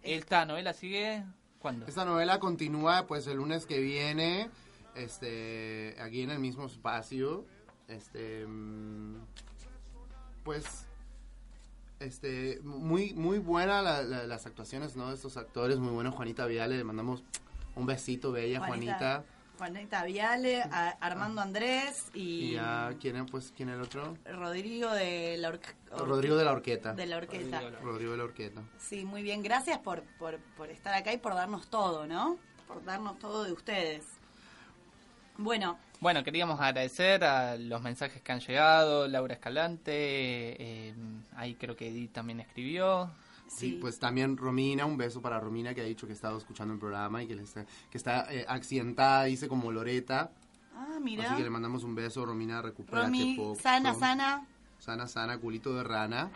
Speaker 2: Esta novela sigue ¿cuándo?
Speaker 4: Esta novela continúa, pues, el lunes que viene, este, aquí en el mismo espacio, este, mm, pues, este, muy, muy buena la- la- las actuaciones, ¿no? De estos actores, muy bueno, Juanita Viale, le mandamos un besito, bella, Juanita.
Speaker 3: Juanita Viale, a- Armando Andrés y,
Speaker 4: Y a, ¿quién, es, pues, quién es el otro?
Speaker 3: Rodrigo de la orque-
Speaker 4: Rodrigo de la Orqueta.
Speaker 3: De la orquesta.
Speaker 4: Rodrigo de la Orqueta.
Speaker 3: Sí, muy bien. Gracias por, por, por estar acá y por darnos todo, ¿no? Por darnos todo de ustedes. Bueno,
Speaker 2: Bueno, queríamos agradecer a los mensajes que han llegado, Laura Escalante, eh, ahí creo que Edith también escribió.
Speaker 4: Sí, pues también Romina, un beso para Romina que ha dicho que ha estado escuchando el programa y que, le está, que está eh, accidentada, dice como Loreta.
Speaker 3: ah, mira.
Speaker 4: Así que le mandamos un beso, Romina, recupérate
Speaker 3: Romy,
Speaker 4: poco.
Speaker 3: sana, sana.
Speaker 4: Sana, sana, culito de rana.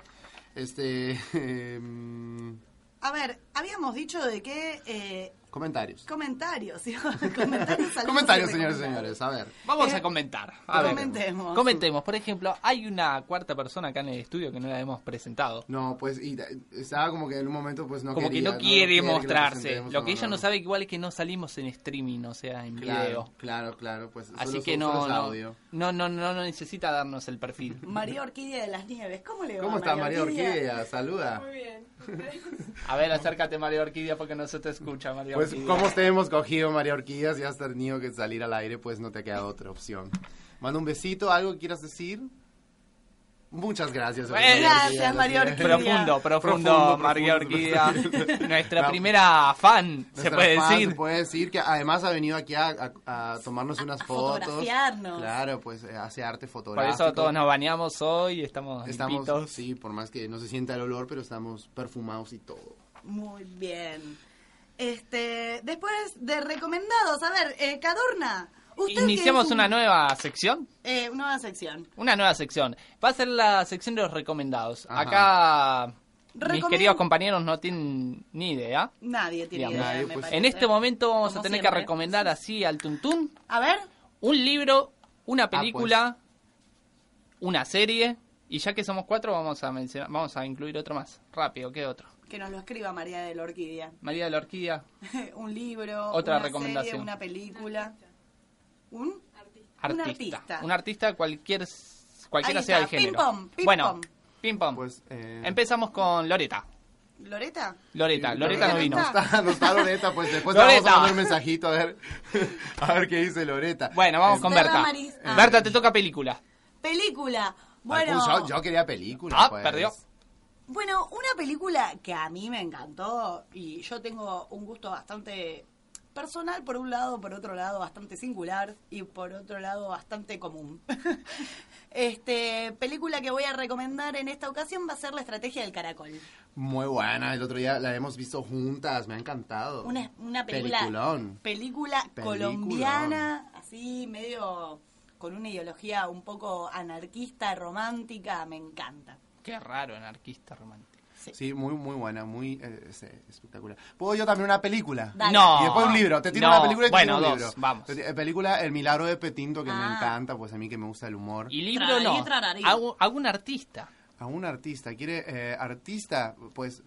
Speaker 4: Este, *laughs* em,
Speaker 3: A ver, habíamos dicho de que eh,
Speaker 4: Comentarios.
Speaker 3: comentarios, ¿sí? *laughs* *laughs* comentarios, saludos
Speaker 4: Comentarios,
Speaker 3: y
Speaker 4: señores y señores. A ver.
Speaker 2: Vamos
Speaker 3: Eh,
Speaker 2: a comentar. A ver.
Speaker 3: comentemos.
Speaker 2: Comentemos. Por ejemplo, hay una cuarta persona acá en el estudio que no la hemos presentado.
Speaker 4: No, pues y, eh, estaba como que en un momento pues no
Speaker 2: Como que
Speaker 4: quería,
Speaker 2: no quiere
Speaker 4: que
Speaker 2: mostrarse. Lo que
Speaker 4: no,
Speaker 2: ella no
Speaker 4: no.
Speaker 2: sabe igual es que no salimos en streaming, o sea, en
Speaker 4: Claro,
Speaker 2: video.
Speaker 4: claro, claro, pues
Speaker 2: Así
Speaker 4: solo-
Speaker 2: que
Speaker 4: solo
Speaker 2: no,
Speaker 4: audio.
Speaker 2: no, no, no, no necesita darnos el perfil. *laughs*
Speaker 3: María Orquídea de las Nieves, ¿cómo le va?
Speaker 4: ¿Cómo está María Orquídea? Saluda.
Speaker 2: A ver, acércate María Orquídea porque no se te escucha, María
Speaker 4: Pues como te hemos cogido María Orquídea, si has tenido que salir al aire, pues no te queda otra opción. Manda un besito, ¿algo que quieras decir? Muchas gracias.
Speaker 2: Bueno,
Speaker 3: Gracias, María Orquídea.
Speaker 2: Profundo, profundo,
Speaker 4: Profundo,
Speaker 2: María Orquídea. *laughs* Nuestra primera fan, se
Speaker 4: Nuestra
Speaker 2: puede
Speaker 4: fan,
Speaker 2: decir.
Speaker 4: Se puede decir que además ha venido aquí a, a- a tomarnos unas fotos.
Speaker 3: fotografiarnos.
Speaker 4: Claro, pues eh, hace arte
Speaker 2: Por
Speaker 4: fotográfico.
Speaker 2: eso todos nos bañamos hoy, estamos,
Speaker 4: Estamos,
Speaker 2: limpitos.
Speaker 4: sí, por más que no se sienta el olor, pero estamos perfumados y todo.
Speaker 3: Muy bien. Este, después de recomendados, a ver, eh, Cadorna, usted
Speaker 2: Iniciamos
Speaker 3: un-
Speaker 2: una nueva sección.
Speaker 3: eh, nueva sección.
Speaker 2: Una nueva sección. Va a ser la sección de los recomendados.
Speaker 4: Ajá.
Speaker 2: Acá mis queridos compañeros no tienen ni idea.
Speaker 3: Nadie tiene
Speaker 2: Digamos.
Speaker 3: idea,
Speaker 4: Nadie, pues.
Speaker 3: parece.
Speaker 2: En este momento vamos
Speaker 3: Como
Speaker 2: a tener
Speaker 3: siempre.
Speaker 2: que recomendar así al tuntún
Speaker 3: A ver,
Speaker 2: un libro,
Speaker 4: Ah,
Speaker 2: una
Speaker 4: pues.
Speaker 2: película, una serie. Y ya que somos cuatro, vamos a mencionar, vamos a incluir otro más. Rápido, ¿qué otro?
Speaker 3: Que nos lo escriba María de la Orquídea. *laughs*
Speaker 2: María de la Orquídea,
Speaker 3: un libro,
Speaker 2: Otra
Speaker 3: una
Speaker 2: recomendación.
Speaker 3: serie, una película. Un
Speaker 2: artista.
Speaker 3: artista.
Speaker 2: Un artista cualquier, cualquiera
Speaker 3: Ahí
Speaker 2: sea el género.
Speaker 3: ping-pong, ping-pong.
Speaker 2: bueno, ping pong.
Speaker 4: Pues, eh,
Speaker 2: Empezamos con Loreta.
Speaker 3: ¿Loreta?
Speaker 2: Loreta, Loreta no vino.
Speaker 4: No está, no está Loreta, pues después
Speaker 2: Loreta.
Speaker 4: vamos a mandar un mensajito a ver, *laughs* a ver qué dice Loreta.
Speaker 2: Bueno, vamos con Berta.
Speaker 3: Maris- ah.
Speaker 2: Berta, te toca película.
Speaker 3: Película.
Speaker 4: Ay,
Speaker 3: Bueno,
Speaker 4: pues, yo, yo quería película.
Speaker 2: Ah,
Speaker 4: pues.
Speaker 2: perdió.
Speaker 3: Bueno, una película que a mí me encantó y yo tengo un gusto bastante personal por un lado, por otro lado bastante singular y por otro lado bastante común. *laughs* este película que voy a recomendar en esta ocasión va a ser La estrategia del caracol.
Speaker 4: Muy buena, el otro día la hemos visto juntas, me ha encantado.
Speaker 3: Una, una película
Speaker 4: Peliculón.
Speaker 3: película
Speaker 4: Peliculón.
Speaker 3: colombiana, así medio con una ideología un poco anarquista, romántica, me encanta.
Speaker 2: Qué raro, anarquista romántico.
Speaker 4: Sí, muy, muy buena, muy eh, sí, espectacular. ¿Puedo yo también una película?
Speaker 3: Dale.
Speaker 2: No.
Speaker 4: Y después un libro. Te tiro
Speaker 2: No.
Speaker 4: una película y te
Speaker 2: Bueno,
Speaker 4: tiro un
Speaker 2: dos,
Speaker 4: libro.
Speaker 2: vamos.
Speaker 4: Eh, Película El Milagro de Petinto, que me
Speaker 3: Ah.
Speaker 4: encanta, pues a mí que me gusta el humor.
Speaker 2: Y libro no.
Speaker 3: trararí.
Speaker 2: Hago, hago un artista.
Speaker 4: A un artista, ¿quiere eh, artista? Pues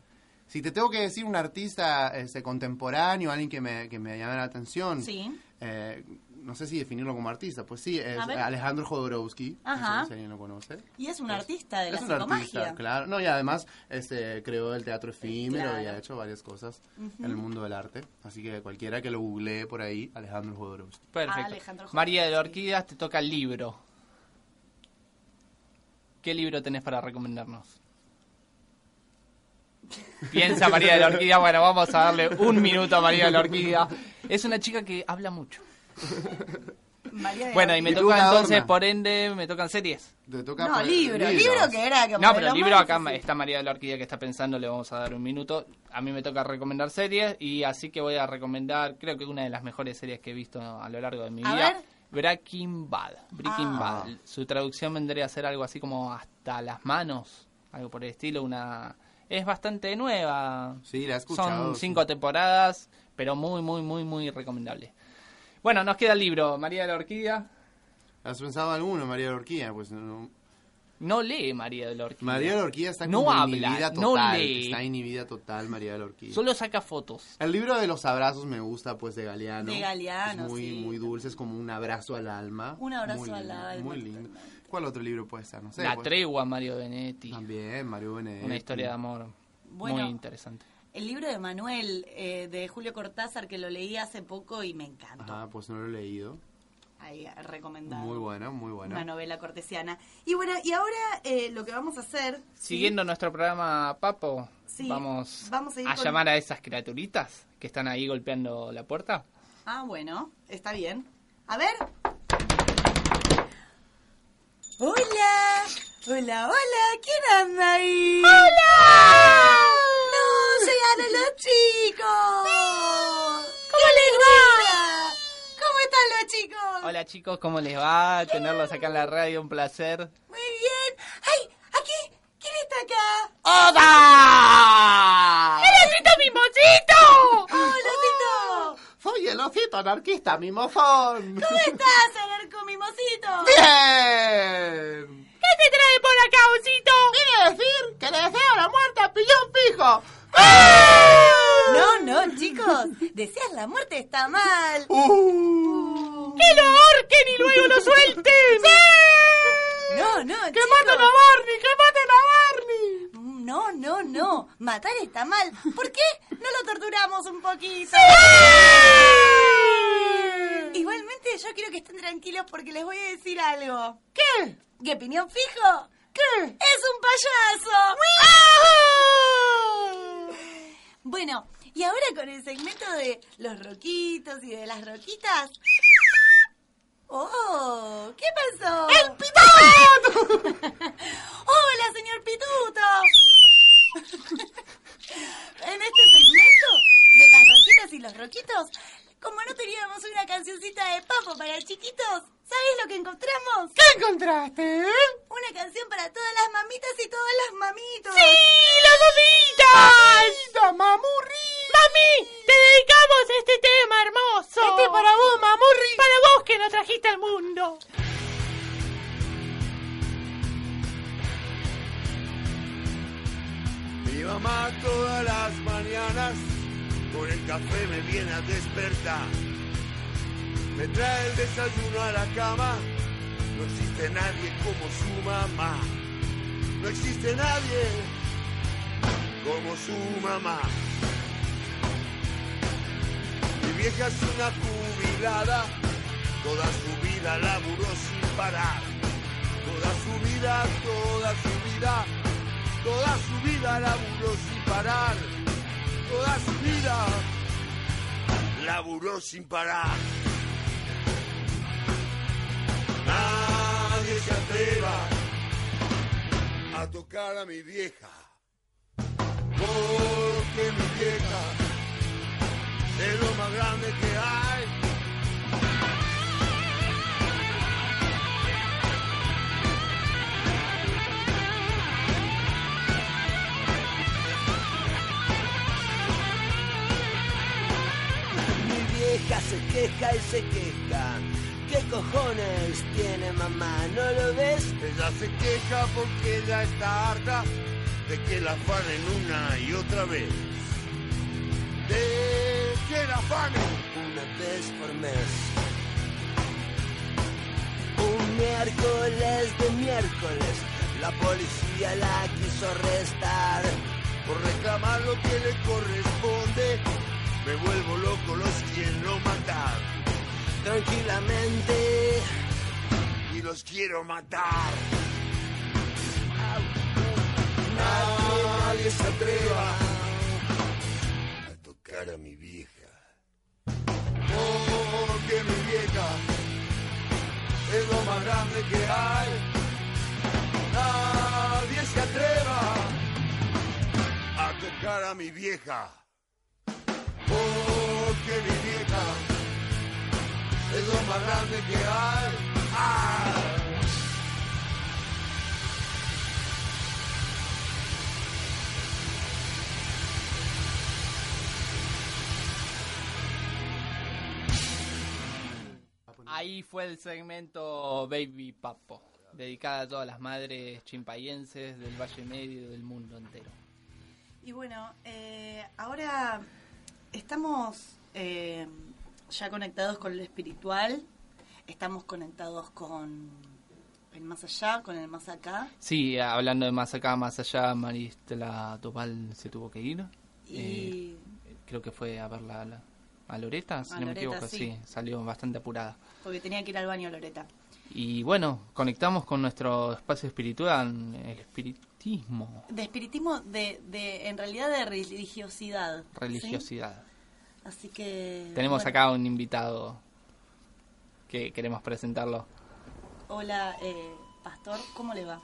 Speaker 4: si te tengo que decir un artista este, contemporáneo, alguien que me, que me llame la atención,
Speaker 3: Sí.
Speaker 4: eh, no sé si definirlo como artista, pues sí, es. Alejandro Jodorowsky,
Speaker 3: Ajá.
Speaker 4: no sé si alguien lo conoce.
Speaker 3: Y es un artista de la
Speaker 4: es un artista, claro. No, y además este, creó el teatro efímero y ha hecho varias cosas en el mundo del arte. Así que cualquiera que lo googlee por ahí, Alejandro Jodorowsky.
Speaker 2: Perfecto.
Speaker 3: Alejandro
Speaker 2: María de la
Speaker 3: Jodorowsky.
Speaker 2: Orquídea, te toca el libro. ¿Qué libro tenés para recomendarnos? *laughs* Piensa María de la Orquídea. Bueno, vamos a darle un minuto a María de la Orquídea. Es una chica que habla mucho. *laughs*
Speaker 3: María de
Speaker 2: Bueno, y me
Speaker 4: ¿Y tú,
Speaker 2: toca
Speaker 4: Adorna?
Speaker 2: entonces, por ende, me tocan series.
Speaker 4: Te toca
Speaker 3: No, libro,
Speaker 4: libros.
Speaker 3: libro que era como
Speaker 2: No, pero el libro acá
Speaker 3: difícil.
Speaker 2: está María de la Orquídea que está pensando, le vamos a dar un minuto. A mí me toca recomendar series y así que voy a recomendar, creo que una de las mejores series que he visto a lo largo de mi
Speaker 3: A
Speaker 2: vida.
Speaker 3: ver.
Speaker 2: Breaking Bad. Breaking
Speaker 3: Ah.
Speaker 2: Bad. Su traducción vendría a ser algo así como hasta las manos, algo por el estilo, una es bastante nueva.
Speaker 4: Sí, la he escuchado.
Speaker 2: Son
Speaker 4: sí.
Speaker 2: cinco temporadas, pero muy muy muy muy recomendable. Bueno, nos queda el libro María de la Orquídea.
Speaker 4: ¿Has pensado alguno, María de la Orquídea? Pues no.
Speaker 2: No lee María de la Orquídea.
Speaker 4: María de la Orquídea está
Speaker 2: No
Speaker 4: como
Speaker 2: habla,
Speaker 4: inhibida
Speaker 2: no
Speaker 4: total.
Speaker 2: lee.
Speaker 4: Está inhibida total, María de la Orquídea.
Speaker 2: Solo saca fotos.
Speaker 4: El libro de los abrazos me gusta, pues, de Galeano.
Speaker 3: De Galeano,
Speaker 4: Es muy,
Speaker 3: sí.
Speaker 4: muy dulce, es como un abrazo al alma.
Speaker 3: Un abrazo
Speaker 4: Muy
Speaker 3: al
Speaker 4: lindo,
Speaker 3: alma,
Speaker 4: Muy lindo. ¿Cuál otro libro puede ser? No sé.
Speaker 2: la
Speaker 4: pues,
Speaker 2: tregua Mario Benetti.
Speaker 4: También, Mario Benedetti.
Speaker 2: Una historia de amor
Speaker 3: Bueno.
Speaker 2: muy interesante.
Speaker 3: El libro de Manuel eh, de Julio Cortázar que lo leí hace poco y me encantó.
Speaker 4: Ah, pues no lo he leído.
Speaker 3: Ahí recomendado.
Speaker 4: Muy buena, muy buena.
Speaker 3: Una novela cortesiana. Y bueno, y ahora eh, lo que vamos a hacer. ¿sí?
Speaker 2: Siguiendo nuestro programa Papo,
Speaker 3: Sí,
Speaker 2: vamos,
Speaker 3: vamos a ir con-
Speaker 2: llamar a esas criaturitas que están ahí golpeando la puerta.
Speaker 3: Ah, bueno, está bien. A ver. Hola, hola, hola, ¿quién anda ahí? ¡Hola! de los chicos! ¿Cómo les va? ¿Cómo están los chicos?
Speaker 2: Hola chicos, ¿cómo les va? Tenerlos acá en la radio, un placer.
Speaker 3: Muy bien. ¡Ay! ¿Aquí? ¿Quién está acá?
Speaker 2: ¡Oda!
Speaker 3: ¡El osito
Speaker 4: mimosito! *laughs* ¡Hola, osito! Soy el osito anarquista mimosón.
Speaker 3: ¿Cómo estás, anarco mimosito?
Speaker 4: ¡Bien!
Speaker 1: ¿Qué te trae por acá, osito?
Speaker 4: Quiere decir que le deseo la muerte a Pillón Fijo.
Speaker 3: No, no, chicos. Deseas la muerte está mal.
Speaker 4: Uh.
Speaker 1: ¡Que lo ahorquen y luego lo suelten!
Speaker 3: No, no,
Speaker 1: ¡Que
Speaker 3: chicos.
Speaker 1: maten a Barney! ¡Que maten a Barney!
Speaker 3: No, no, no. Matar está mal. ¿Por qué no lo torturamos un poquito? Igualmente, yo quiero que estén tranquilos porque les voy a decir algo.
Speaker 1: ¿Qué?
Speaker 3: ¿Qué opinión fijo?
Speaker 1: ¿Qué?
Speaker 3: ¡Es un payaso! Bueno, y ahora con el segmento de los roquitos y de las roquitas. ¡Oh! ¿Qué pasó?
Speaker 1: ¡El pituto! *laughs*
Speaker 3: ¡Hola, señor Pituto! *laughs* en este segmento de las roquitas y los roquitos, como no teníamos una cancioncita de papo para chiquitos, ¿sabes lo que encontramos?
Speaker 1: ¿Qué encontraste?
Speaker 3: Una canción para todas las mamitas y todos los mamitos.
Speaker 1: ¡Sí, las mamitas!
Speaker 4: mamurri!
Speaker 1: ¡Mami! ¡Te dedicamos este tema hermoso!
Speaker 4: Este para vos, mamurri.
Speaker 1: Para vos que nos trajiste al mundo.
Speaker 7: Mi mamá todas las mañanas con el café me viene a despertar. Me trae el desayuno a la cama. No existe nadie como su mamá. No existe nadie como su mamá. Mi vieja es una jubilada. Toda su vida laburó sin parar. Toda su vida, toda su vida Toda su vida laburó sin parar. Toda su vida laburó sin parar. Nadie se atreva a tocar a mi vieja. Porque mi vieja es lo más grande que hay.
Speaker 8: Vieja se queja y se queja. ¿Qué cojones tiene mamá? ¿No lo ves?
Speaker 7: Ella se queja porque ella está harta de que la afanen una y otra vez. De que la afanen
Speaker 8: Una vez por mes. Un miércoles de miércoles, la policía la quiso arrestar.
Speaker 7: por reclamar lo que le corresponde. Me vuelvo loco, los quiero matar
Speaker 8: Tranquilamente,
Speaker 7: y los quiero matar.
Speaker 8: nadie se atreva.
Speaker 7: A tocar a mi vieja. Porque mi vieja es lo más grande que hay. Nadie se atreva a tocar a mi vieja. Porque mi vieja es lo más grande que hay. ¡Ah!
Speaker 2: Ahí fue el segmento Baby Papo, dedicada a todas las madres chimpayenses del Valle Medio y del mundo entero.
Speaker 3: Y bueno, eh, ahora estamos eh, ya conectados con lo espiritual, estamos conectados con el más allá, con el más acá.
Speaker 2: Sí, hablando de más acá, más allá, Maristela Topal se tuvo que ir.
Speaker 3: Y
Speaker 2: Eh, creo que fue a verla a, la- a Loreta, si
Speaker 3: A
Speaker 2: no me equivoco,
Speaker 3: sí.
Speaker 2: sí, salió bastante apurada.
Speaker 3: porque tenía que ir al baño Loreta.
Speaker 2: Y bueno, conectamos con nuestro espacio espiritual, el espiritismo,
Speaker 3: De espiritismo, de, de, en realidad de religiosidad.
Speaker 2: religiosidad.
Speaker 3: Así que...
Speaker 2: Tenemos
Speaker 3: bueno,
Speaker 2: acá un invitado que queremos presentarlo.
Speaker 3: Hola, eh, Pastor, ¿cómo le va?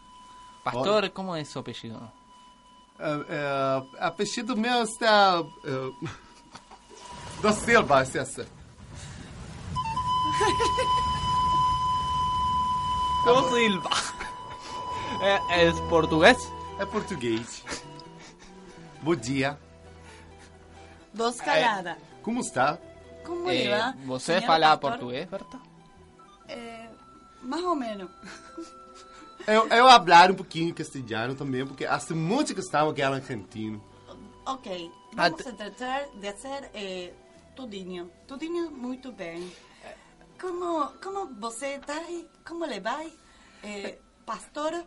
Speaker 2: Pastor, ¿cómo es su apellido?
Speaker 4: Eh, eh, apellido meu está... eh, da Silva, é
Speaker 2: ¿Cómo Silva? Eh, ¿Es portugués?
Speaker 4: É português. Bom dia.
Speaker 3: Dos Calada.
Speaker 4: Como está?
Speaker 3: Como
Speaker 2: Eh,
Speaker 3: va?
Speaker 2: você fala português, Berta?
Speaker 3: Eh, más o menos. *laughs*
Speaker 4: Eu, eu hablar um pouquinho castelhano também, porque hace muito que estava aqui argentino.
Speaker 3: Ok, vamos a tratar de hacer eh, tudinho. Tudinho muito bem. Como, como você está aí? Como le va? Eh, pastor?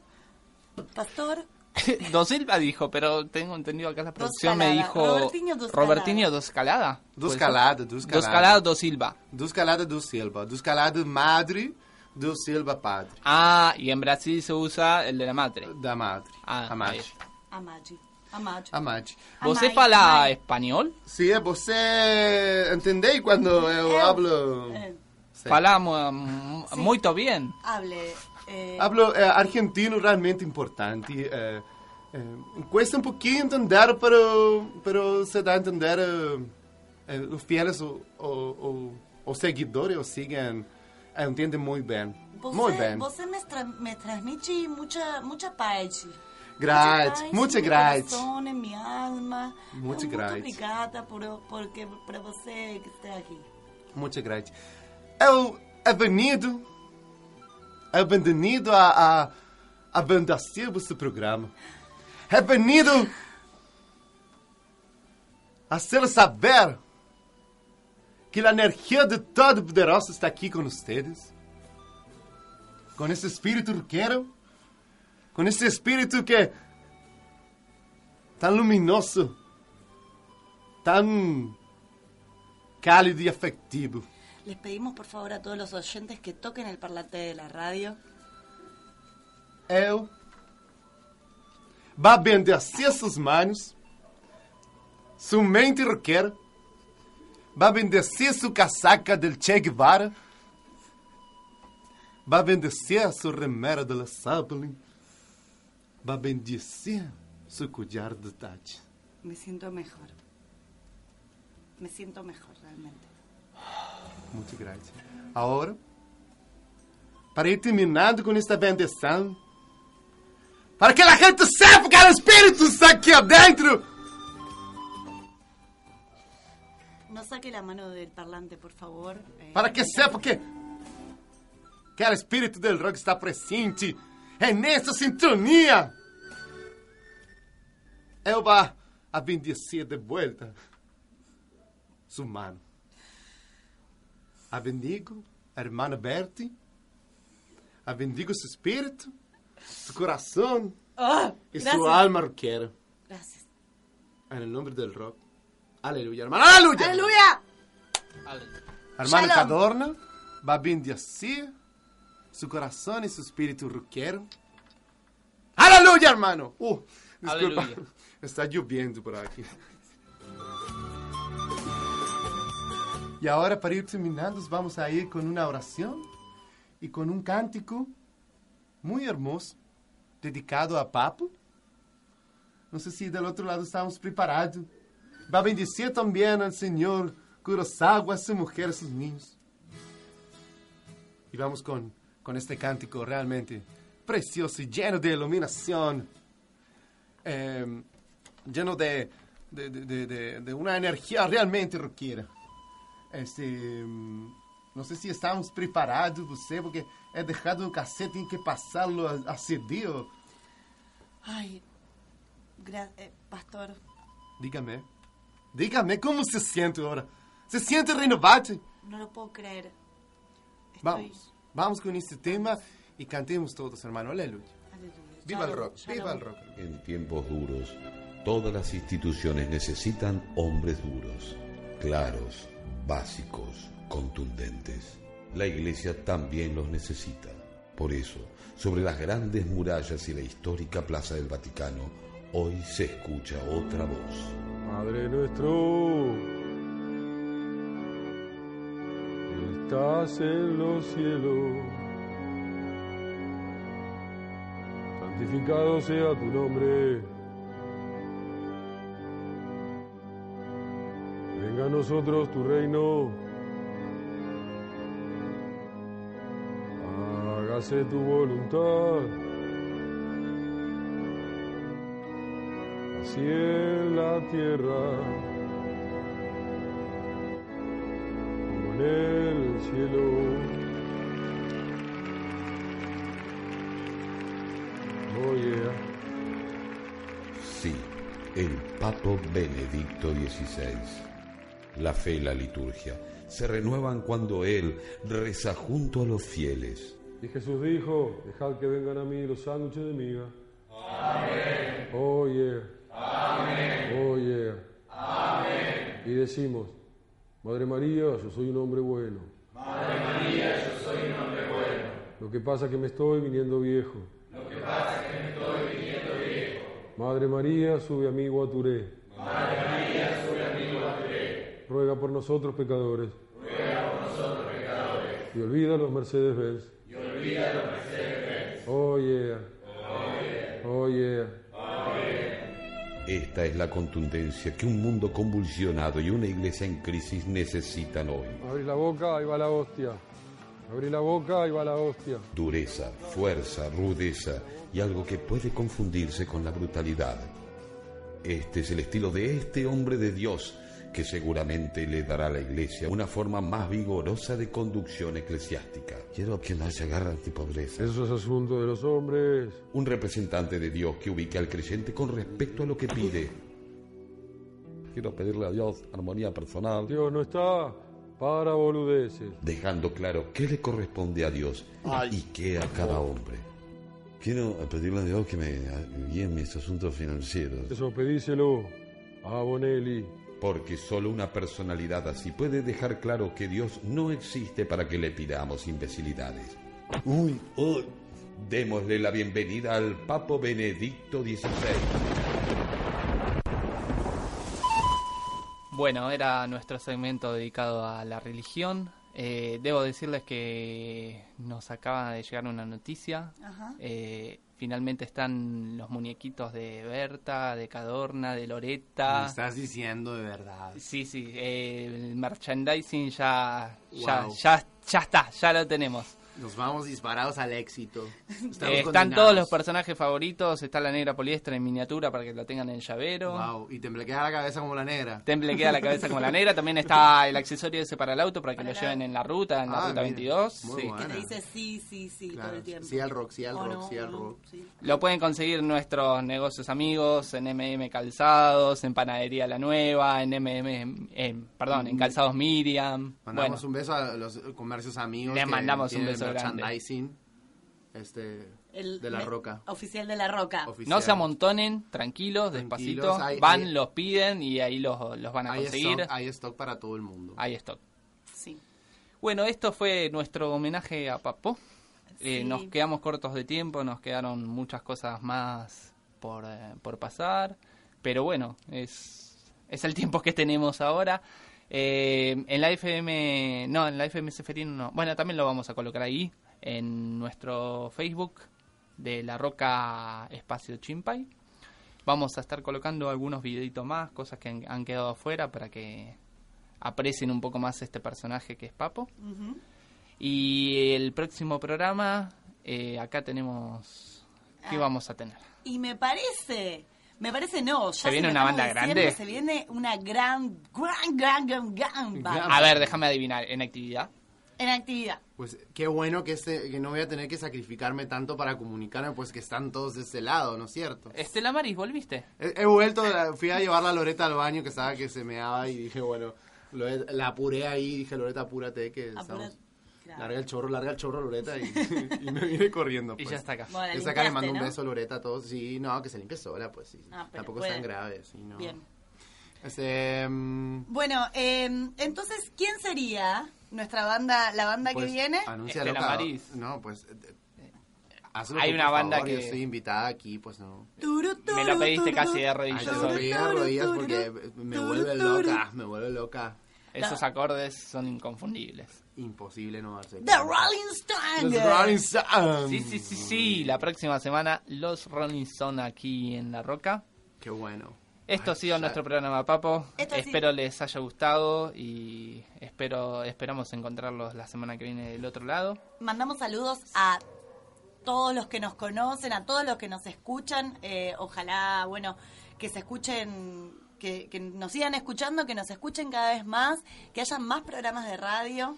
Speaker 3: Pastor? *laughs*
Speaker 2: Dos Silva dijo, pero tengo entendido acá la producción me dijo...
Speaker 3: Robertinho dos
Speaker 2: Robertinho dos Calada.
Speaker 4: Dos. Calada, dos Calada.
Speaker 2: Dos Calada, dos Silva.
Speaker 4: Dos Calada do Silva. Dos Calada madre, do Silva padre.
Speaker 2: Ah, y en Brasil se usa el de la madre.
Speaker 4: Da madre.
Speaker 2: Ah,
Speaker 4: Amade.
Speaker 2: ahí.
Speaker 3: Amade. Amade.
Speaker 4: Amade.
Speaker 2: ¿Você fala
Speaker 3: amai.
Speaker 2: espanhol?
Speaker 4: Sim, você entendeu quando eu *laughs*
Speaker 3: Eu-
Speaker 4: hablo...
Speaker 3: Eh,
Speaker 4: Sim.
Speaker 2: Fala mu-
Speaker 3: Sí.
Speaker 2: muito bien.
Speaker 3: hable. Eh,
Speaker 4: Hablo eh, argentino realmente importante. eh, eh, cuesta un poquito entender, pero, pero se da a entender. eh, eh, los fieles o, o, o- o seguidores o siguen, eh, entienden muy bien.
Speaker 3: você,
Speaker 4: muy bien.
Speaker 3: Você me, tra me transmite mucha, mucha paz.
Speaker 4: Grátis,
Speaker 3: Mucha paz
Speaker 4: muchas
Speaker 3: en mi
Speaker 4: grátis.
Speaker 3: corazón, en mi alma.
Speaker 4: Muchas
Speaker 3: Muito
Speaker 4: grátis.
Speaker 3: obrigada por, porque, por você que está aqui.
Speaker 4: Muchas gracias. Eu he he venido a, a, a bendecir este programa. He venido a hacer saber que a energia de Todo-Poderoso está aqui com vocês. Com esse espírito roqueiro. Com esse espírito que tão luminoso, tão cálido e afectivo.
Speaker 3: Les pedimos por favor a todos los oyentes que toquen el parlante de la radio.
Speaker 4: Eu vá bendecer suas manos, sua mente roqueira, vá bendecer sua casaca del Che Guevara, vá bendecer sua remera de la Zeppelin, vá bendecer seu collar de Tati.
Speaker 3: Me siento mejor. Me siento mejor realmente.
Speaker 4: Muito graças. Agora, para ir terminando com esta bendição, para que a gente saiba que o Espírito está aqui adentro,
Speaker 3: No saque la mano del parlante, por favor. Eh,
Speaker 4: para que sepa que, que o Espírito del rock está presente é nessa sintonia. Eu vou a bendecer de volta sua mano. A bendigo a irmã Bertie, a bendigo seu espírito, seu coração
Speaker 3: Ah,
Speaker 4: e sua alma roqueira.
Speaker 3: Gracias.
Speaker 4: En el nombre del rock. Aleluya, hermano. Aleluya.
Speaker 3: ¡Aleluya!
Speaker 4: Hermano
Speaker 3: Shalom.
Speaker 4: Cadorna va a bendecir su corazón y su espíritu rockero. Aleluya, hermano. Uh, disculpa.
Speaker 2: Aleluya.
Speaker 4: Está lloviendo por aquí. Y ahora para ir terminando vamos a ir con una oración y con un cántico muy hermoso dedicado a Papo. Não sei se do outro lado estamos preparados. Vai bendizer também ao Senhor Kurosawa, sua mulher, seus ninhos. E vamos com, com este cântico realmente precioso e lleno de iluminação, eh, lleno de, de, de, de, realmente roqueira. Este, hum, não sei se estamos preparados, você, porque é deixado no cassete, tem que passá-lo a, a CD. ou-
Speaker 3: gra- eh, pastor,
Speaker 4: Dígame. Dígame, como se sente agora? Se sente renovado?
Speaker 3: no lo puedo creer. Estoy...
Speaker 4: Vamos, vamos con este tema y cantemos todos, hermano. Aleluya.
Speaker 3: Aleluya.
Speaker 4: Viva el rock, viva el rock.
Speaker 13: En tiempos duros, todas las instituciones necesitan hombres duros, claros, básicos, contundentes. La iglesia también los necesita. Por eso, sobre las grandes murallas y la histórica Plaza del Vaticano, hoy se escucha otra voz.
Speaker 14: Padre nuestro, estás en los cielos, santificado sea tu nombre. Nosotros tu reino. Hágase tu voluntad. así en la tierra el cielo. Oh yeah.
Speaker 13: Sí, el Papo Benedicto XVI. La fe y la liturgia se renuevan cuando Él reza junto a los fieles.
Speaker 14: Y Jesús dijo, dejad que vengan a mí los sándwiches de miga. Amén. Oh yeah. Amén. Oh yeah. Amén. Y decimos, Madre María, yo soy un hombre bueno.
Speaker 15: Madre María, yo soy un hombre bueno.
Speaker 14: Lo que pasa es que me estoy viniendo viejo.
Speaker 15: Lo que pasa es que me estoy viniendo viejo.
Speaker 14: Madre María, sube a mí Guaturé.
Speaker 15: Madre María, sube a mí Guaturé.
Speaker 14: Ruega por nosotros pecadores.
Speaker 15: Ruega por nosotros pecadores.
Speaker 14: Y olvida los Mercedes Benz.
Speaker 15: Y olvida los Mercedes Benz.
Speaker 14: Oh yeah.
Speaker 15: Oh yeah.
Speaker 14: Oh yeah.
Speaker 15: Oh yeah.
Speaker 13: Esta es la contundencia que un mundo convulsionado y una iglesia en crisis necesitan hoy.
Speaker 14: Abrí la boca, ahí va la hostia. Abrí la boca, ahí va la hostia.
Speaker 13: Dureza, fuerza, rudeza y algo que puede confundirse con la brutalidad. Este es el estilo de este hombre de Dios que seguramente le dará a la iglesia una forma más vigorosa de conducción eclesiástica. Quiero que no se agarre de pobreza.
Speaker 14: Eso es asunto de los hombres.
Speaker 13: Un representante de Dios que ubique al creyente con respecto a lo que pide. Quiero pedirle a Dios armonía personal.
Speaker 14: Dios no está para boludeces.
Speaker 13: Dejando claro qué le corresponde a Dios y qué a cada hombre. Quiero pedirle a Dios que me guíe en mis asuntos financieros.
Speaker 14: Eso pedíselo a Bonelli.
Speaker 13: Porque solo una personalidad así puede dejar claro que Dios no existe para que le pidamos imbecilidades. Uy, uy. Démosle la bienvenida al Papo Benedicto XVI.
Speaker 2: Bueno, era nuestro segmento dedicado a la religión. Eh, debo decirles que nos acaba de llegar una noticia.
Speaker 3: Ajá.
Speaker 2: Eh, finalmente están los muñequitos de Berta, de Cadorna, de Loreta.
Speaker 4: Me estás diciendo de verdad.
Speaker 2: Sí, sí, eh, el merchandising ya, ya, ya está, ya lo tenemos.
Speaker 4: Nos vamos disparados al éxito.
Speaker 2: Eh, están todos los personajes favoritos, está la negra poliéster en miniatura para que lo tengan en llavero.
Speaker 4: Wow, y te queda la cabeza como la negra.
Speaker 2: Temple queda la cabeza como la negra. *laughs* También está el accesorio ese para el auto para que lo lleven en la ruta, en la
Speaker 4: Ah,
Speaker 2: ruta
Speaker 4: mira,
Speaker 2: 22.
Speaker 4: muy
Speaker 2: sí.
Speaker 3: Que te dice sí, sí, sí todo el tiempo.
Speaker 4: sí al rock, sí al rock,
Speaker 3: no,
Speaker 4: sí al
Speaker 3: no,
Speaker 4: rock.
Speaker 3: sí.
Speaker 2: Lo pueden conseguir nuestros negocios amigos, en MM Calzados, en Panadería La Nueva, en MM, en- perdón, en Calzados Miriam.
Speaker 4: Mandamos
Speaker 2: bueno,
Speaker 4: un beso a los comercios amigos.
Speaker 2: Les mandamos un beso
Speaker 4: merchandising, Este,
Speaker 3: El
Speaker 4: de la
Speaker 3: me-
Speaker 4: roca.
Speaker 3: Oficial de la roca.
Speaker 2: no se amontonen, tranquilos,
Speaker 4: Tranquilos,
Speaker 2: despacito.
Speaker 4: hay-
Speaker 2: van,
Speaker 4: hay-
Speaker 2: los piden y ahí los, los van a
Speaker 4: Hay
Speaker 2: conseguir.
Speaker 4: stock, hay stock para todo el mundo.
Speaker 2: Hay stock.
Speaker 3: Sí.
Speaker 2: Bueno, esto fue nuestro homenaje a Papo. Eh,
Speaker 3: Sí.
Speaker 2: nos quedamos cortos de tiempo, nos quedaron muchas cosas más por, eh, por pasar. Pero bueno, es, es el tiempo que tenemos ahora. Eh, en la FM, no, en la FM Seferino no. Bueno, también lo vamos a colocar ahí, en nuestro Facebook de La Roca Espacio Chimpay. Vamos a estar colocando algunos videitos más, cosas que han, han quedado afuera para que aprecien un poco más este personaje que es Papo. Y el próximo programa, eh, acá tenemos... ¿Qué
Speaker 3: Ah.
Speaker 2: vamos a tener?
Speaker 3: Y me parece, me parece no. Ya
Speaker 2: ¿Se viene una banda grande?
Speaker 3: Se viene una gran, gran, gran, gran, gran banda.
Speaker 2: A ver, déjame adivinar, en actividad.
Speaker 3: En actividad.
Speaker 4: Pues qué bueno que, este, que no voy a tener que sacrificarme tanto para comunicarme, pues que están todos de este lado, ¿no es cierto?
Speaker 2: Estela Maris, ¿volviste?
Speaker 4: He, he vuelto, fui a llevar la Loreta al baño que estaba que se meaba y dije, bueno, la apuré ahí, dije, Loreta, apúrate, que
Speaker 3: Apura-
Speaker 4: estamos...
Speaker 3: claro.
Speaker 4: Larga el chorro, larga el chorro, Loreta, y, *laughs* y me vine corriendo.
Speaker 2: Y
Speaker 4: Pues.
Speaker 2: ya está acá.
Speaker 3: Bueno, la
Speaker 4: Esa acá le mando un beso, Loreta, a todos. Sí, no, que se limpie sola, pues sí.
Speaker 3: Ah,
Speaker 4: Tampoco
Speaker 3: puede.
Speaker 4: es tan grave, sí, no.
Speaker 3: Bien.
Speaker 4: Este, mm,
Speaker 3: Bueno, eh, entonces, ¿quién sería nuestra banda, la banda
Speaker 4: pues,
Speaker 3: que viene?
Speaker 4: Anúncialo,
Speaker 2: Estela
Speaker 4: cada-
Speaker 2: Maris.
Speaker 4: No, pues... eh, hazlo
Speaker 2: Hay una banda
Speaker 4: favor,
Speaker 2: que-
Speaker 4: Yo estoy invitada aquí, pues no.
Speaker 3: Turu, turu,
Speaker 2: Me lo pediste
Speaker 3: turu,
Speaker 2: casi de
Speaker 4: Ay,
Speaker 2: rodillas
Speaker 4: lo
Speaker 2: hoy.
Speaker 4: pedí de rodillas porque me vuelve loca, me vuelve loca.
Speaker 2: Esos acordes son inconfundibles.
Speaker 4: Imposible no darse
Speaker 3: The. Rolling Stones.
Speaker 4: Los Rolling Stones.
Speaker 2: Sí, sí, sí, sí. La próxima semana los Rolling Stone aquí en La Roca.
Speaker 4: Qué bueno.
Speaker 2: Esto ha sido
Speaker 4: ya-
Speaker 2: nuestro programa, Papo.
Speaker 3: Esto ha
Speaker 2: espero les haya gustado y espero esperamos encontrarlos la semana que viene del otro lado.
Speaker 3: Mandamos saludos a todos los que nos conocen, a todos los que nos escuchan. Eh, ojalá, bueno, que se escuchen, que, que nos sigan escuchando, que nos escuchen cada vez más, que haya más programas de radio.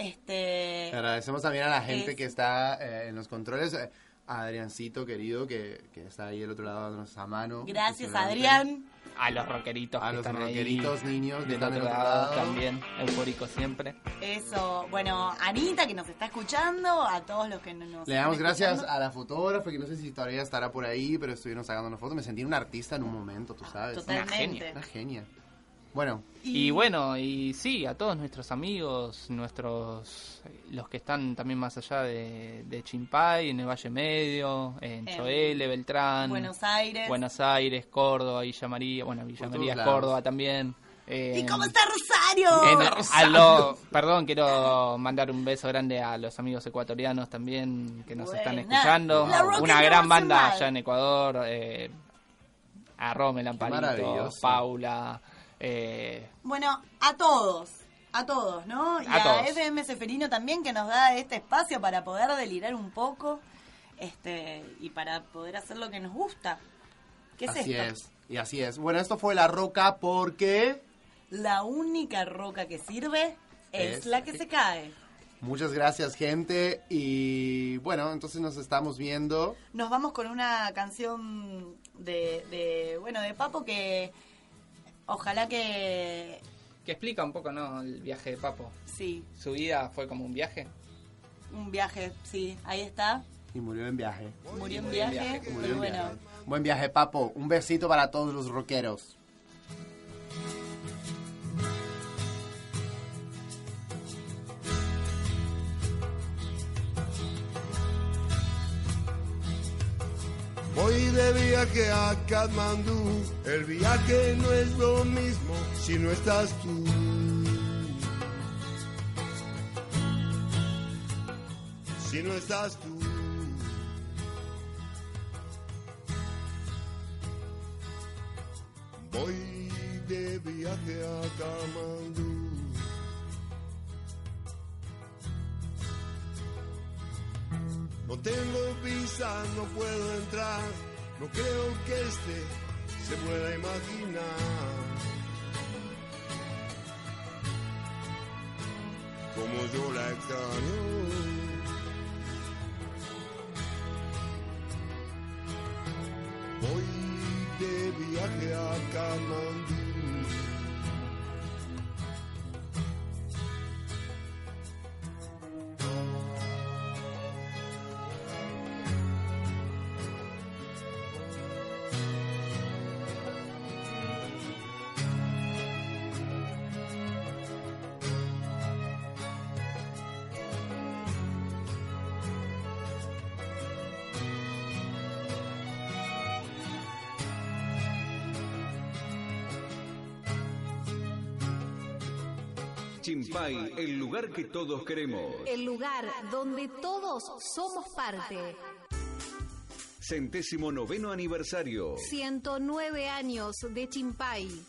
Speaker 3: Este,
Speaker 4: Agradecemos también a la gente
Speaker 3: es-
Speaker 4: que está eh, en los controles. eh, A Adriancito, querido, que, que está ahí del otro lado dándonos a mano.
Speaker 3: Gracias. Adrián.
Speaker 2: A los rockeritos
Speaker 4: A
Speaker 2: que
Speaker 4: los
Speaker 2: están ahí
Speaker 4: rockeritos, niños que están
Speaker 2: otro
Speaker 4: del otro
Speaker 2: lado también, eufóricos siempre.
Speaker 3: Eso, bueno, Anita que nos está escuchando, a todos los que no nos
Speaker 4: Le damos gracias
Speaker 3: escuchando.
Speaker 4: a la fotógrafa, que no sé si todavía estará por ahí, pero estuvieron sacando una foto. Me sentí un artista en un momento, tú sabes.
Speaker 3: Totalmente.
Speaker 2: Una genia.
Speaker 4: Una genia. Bueno,
Speaker 2: Y, bueno, y sí, a todos nuestros amigos, nuestros los que están también más allá de, de Chimpay, en el Valle Medio, en Choele, Beltrán,
Speaker 3: Buenos Aires.
Speaker 2: Buenos Aires, Córdoba, Villa María, bueno, Villa
Speaker 4: Por
Speaker 2: María. Córdoba también.
Speaker 3: ¿Y
Speaker 2: en-
Speaker 3: cómo está Rosario?
Speaker 2: en- a lo- perdón, quiero mandar un beso grande a los amigos ecuatorianos también que nos están escuchando. Una gran banda allá en Ecuador. eh, a Rome Lamparito. Paula. Eh,
Speaker 3: Bueno, a todos, a todos, ¿no? Y
Speaker 2: A
Speaker 3: a,
Speaker 2: todos.
Speaker 3: FM Seferino también que nos da este espacio para poder delirar un poco este y para poder hacer lo que nos gusta. ¿Qué es
Speaker 4: así
Speaker 3: esto?
Speaker 4: es. Y así es. Bueno, esto fue La Roca porque...
Speaker 3: La única roca que sirve es,
Speaker 4: Es
Speaker 3: la que se cae.
Speaker 4: Muchas gracias, gente. Y bueno, entonces nos estamos viendo.
Speaker 3: Nos vamos con una canción de, de bueno, de Papo que ojalá que
Speaker 2: que explica un poco, ¿no? El viaje de Papo.
Speaker 3: sí,
Speaker 2: Su vida fue como un viaje.
Speaker 3: un viaje, sí, ahí está.
Speaker 4: Y murió en viaje.
Speaker 3: Murió en
Speaker 2: Murió en
Speaker 3: viaje,
Speaker 2: viaje.
Speaker 4: Murió
Speaker 3: bueno,
Speaker 4: viaje. Buen viaje, papo. Un besito para todos los rockeros.
Speaker 7: Voy de viaje a Katmandú, el viaje no es lo mismo si no estás tú. Si no estás tú. Voy de viaje a Katmandú. No tengo visa, no puedo entrar. No creo que este se pueda imaginar. Como yo la extraño. Voy de viaje a Katmandú.
Speaker 16: El lugar que todos queremos.
Speaker 17: El lugar donde todos somos parte.
Speaker 16: Centésimo noveno aniversario.
Speaker 17: 109 años de Chimpay.